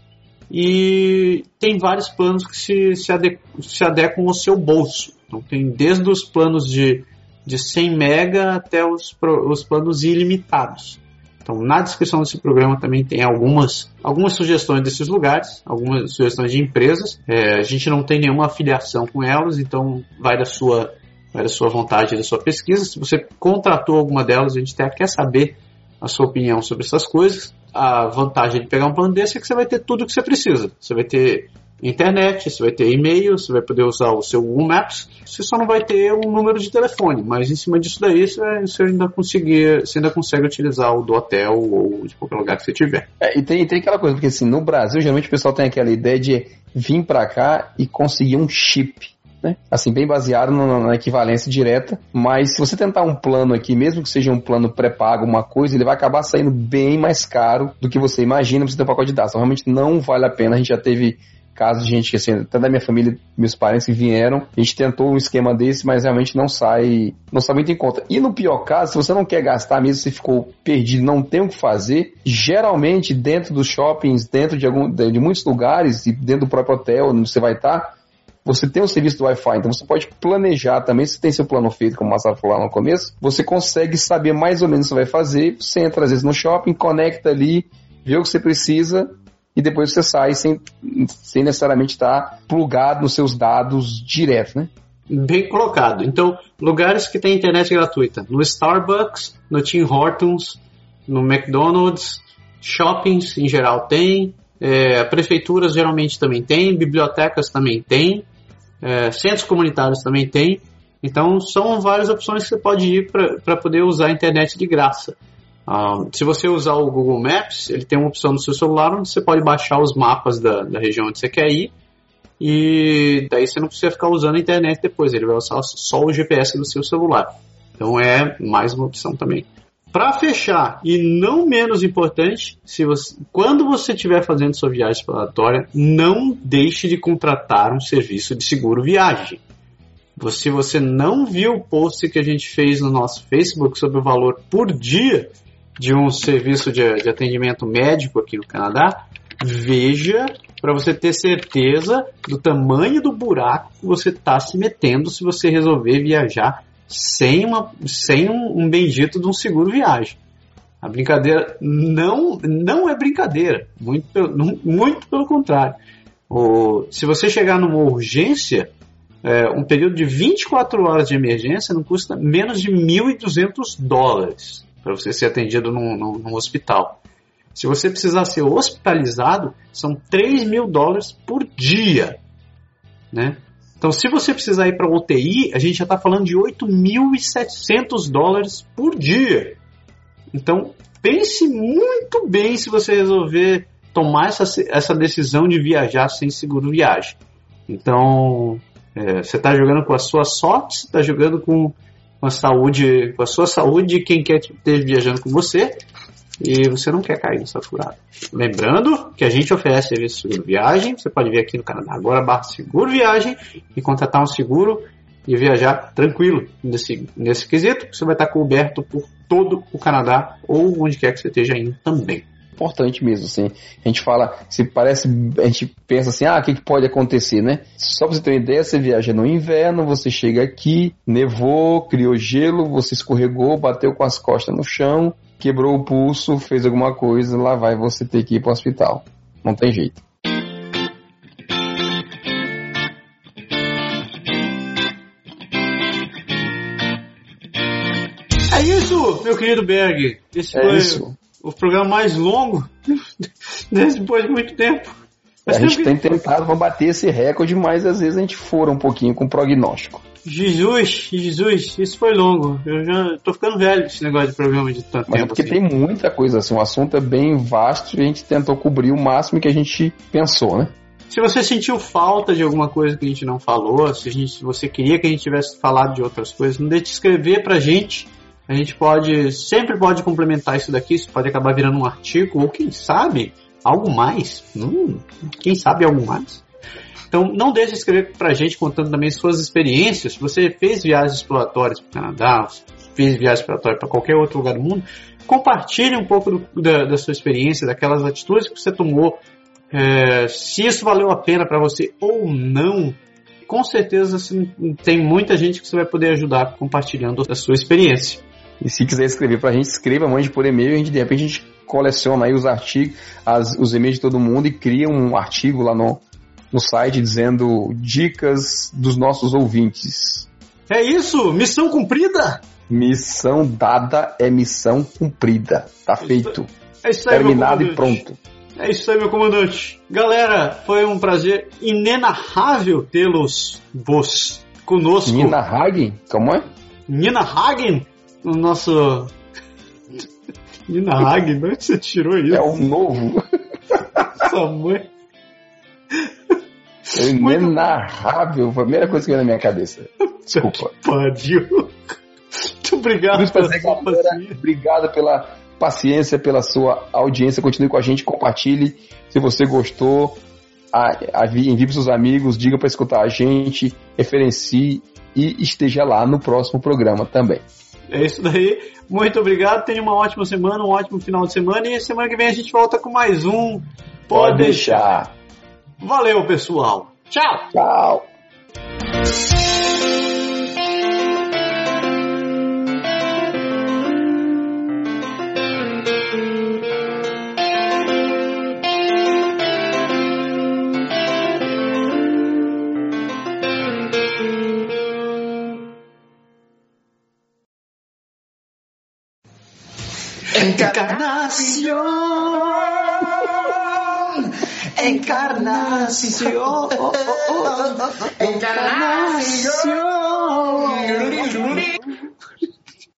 E tem vários planos que se, se, se adequam ao seu bolso. Então tem desde os planos de, de 100 mega até os, os planos ilimitados. Então, na descrição desse programa também tem algumas, algumas sugestões desses lugares, algumas sugestões de empresas. É, a gente não tem nenhuma afiliação com elas, então vai da sua, vai da sua vontade, da sua pesquisa. Se você contratou alguma delas, a gente até quer saber a sua opinião sobre essas coisas. A vantagem de pegar um plano desse é que você vai ter tudo o que você precisa. Você vai ter internet, você vai ter e-mail, você vai poder usar o seu Google Maps, você só não vai ter um número de telefone, mas em cima disso daí você ainda, conseguir, você ainda consegue utilizar o do hotel ou de qualquer lugar que você tiver. É, e tem, tem aquela coisa, porque assim, no Brasil, geralmente o pessoal tem aquela ideia de vir para cá e conseguir um chip. Né? Assim, bem baseado no, na equivalência direta, mas se você tentar um plano aqui, mesmo que seja um plano pré-pago, uma coisa, ele vai acabar saindo bem mais caro do que você imagina você ter um pacote de dados. Então, realmente não vale a pena. A gente já teve casos de gente que, assim, até da minha família, meus parentes que vieram, a gente tentou um esquema desse, mas realmente não sai, não sai muito em conta. E no pior caso, se você não quer gastar mesmo, se ficou perdido, não tem o que fazer, geralmente dentro dos shoppings, dentro de, algum, de muitos lugares e dentro do próprio hotel onde você vai estar, você tem o serviço do Wi-Fi, então você pode planejar também, se tem seu plano feito, como o Massaro falou no começo, você consegue saber mais ou menos o que você vai fazer, você entra às vezes no shopping, conecta ali, vê o que você precisa e depois você sai sem, sem necessariamente estar plugado nos seus dados direto, né? Bem colocado. Então, lugares que tem internet gratuita. No Starbucks, no Tim Hortons, no McDonald's, shoppings em geral tem, é, prefeituras geralmente também tem, bibliotecas também tem, é, centros comunitários também tem. Então, são várias opções que você pode ir para poder usar a internet de graça. Uh, se você usar o Google Maps, ele tem uma opção no seu celular onde você pode baixar os mapas da, da região onde você quer ir e daí você não precisa ficar usando a internet depois, ele vai usar só o GPS do seu celular. Então é mais uma opção também. Para fechar, e não menos importante, se você, quando você estiver fazendo sua viagem exploratória, não deixe de contratar um serviço de seguro viagem. Se você não viu o post que a gente fez no nosso Facebook sobre o valor por dia de um serviço de, de atendimento médico aqui no Canadá, veja para você ter certeza do tamanho do buraco que você está se metendo se você resolver viajar sem, uma, sem um, um bendito de um seguro viagem. A brincadeira não, não é brincadeira, muito pelo, muito pelo contrário. O, se você chegar numa urgência, é, um período de 24 horas de emergência não custa menos de 1.200 dólares para você ser atendido num, num, num, hospital. Se você precisar ser hospitalizado, são 3 mil dólares por dia. Né? Então, se você precisar ir para UTI, a gente já está falando de 8.700 dólares por dia. Então, pense muito bem se você resolver tomar essa, essa decisão de viajar sem seguro viagem. Então, é, você está jogando com a sua sorte, você está jogando com a saúde, com a sua saúde e quem quer ter viajando com você e você não quer cair nessa furada. Lembrando que a gente oferece serviço de seguro viagem, você pode vir aqui no Canadá agora barra seguro viagem e contratar um seguro e viajar tranquilo nesse, nesse quesito, você vai estar coberto por todo o Canadá ou onde quer que você esteja indo também importante mesmo, assim. A gente fala, se parece, a gente pensa assim, ah, o que, que pode acontecer, né? Só pra você ter uma ideia, você viaja no inverno, você chega aqui, nevou, criou gelo, você escorregou, bateu com as costas no chão, quebrou o pulso, fez alguma coisa, lá vai você ter que ir pro hospital. Não tem jeito. É isso, meu querido Berg. Esse é foi isso o programa mais longo Depois de muito tempo. Mas a gente que... tem tentado bater esse recorde, mas às vezes a gente fora um pouquinho com prognóstico. Jesus, Jesus, isso foi longo. Eu já tô ficando velho esse negócio de programa de tanto Mas tempo. É porque assim. tem muita coisa assim, o assunto é bem vasto e a gente tentou cobrir o máximo que a gente pensou, né? Se você sentiu falta de alguma coisa que a gente não falou, se, gente, se você queria que a gente tivesse falado de outras coisas, não deixe de escrever pra gente. A gente pode, sempre pode complementar isso daqui, isso pode acabar virando um artigo, ou quem sabe, algo mais. Hum, quem sabe algo mais? Então, não deixe de escrever pra gente contando também suas experiências. Se você fez viagens exploratórias para o Canadá, fez viagens exploratórias para qualquer outro lugar do mundo, compartilhe um pouco do, da, da, sua experiência, daquelas atitudes que você tomou, é, se isso valeu a pena para você ou não. Com certeza assim, tem muita gente que você vai poder ajudar compartilhando a sua experiência. E se quiser escrever pra gente, escreva, mande por e-mail, a gente de repente a gente coleciona aí os artigos, as, os e-mails de todo mundo e cria um artigo lá no, no site dizendo dicas dos nossos ouvintes. É isso, missão cumprida? Missão dada é missão cumprida. Tá feito. É isso aí, Terminado e pronto. É isso aí, meu comandante. Galera, foi um prazer inenarrável tê-los vos conosco. Nina Hagen? Como é? Nina Hagen? O nosso. Nina Hagen? De onde você tirou isso? É o novo. Sua mãe. É inenarrável. Foi a primeira coisa que veio na minha cabeça. Desculpa. Pariu. Muito obrigado pela sua paciência. Obrigado pela paciência, pela sua audiência. Continue com a gente, compartilhe. Se você gostou, envie para seus amigos, diga para escutar a gente, referencie e esteja lá no próximo programa também. É isso daí. Muito obrigado. Tenha uma ótima semana, um ótimo final de semana. E semana que vem a gente volta com mais um. Pode, Pode deixar. deixar. Valeu, pessoal. Tchau. Tchau. Encarnación. Encarnación. Encarnación.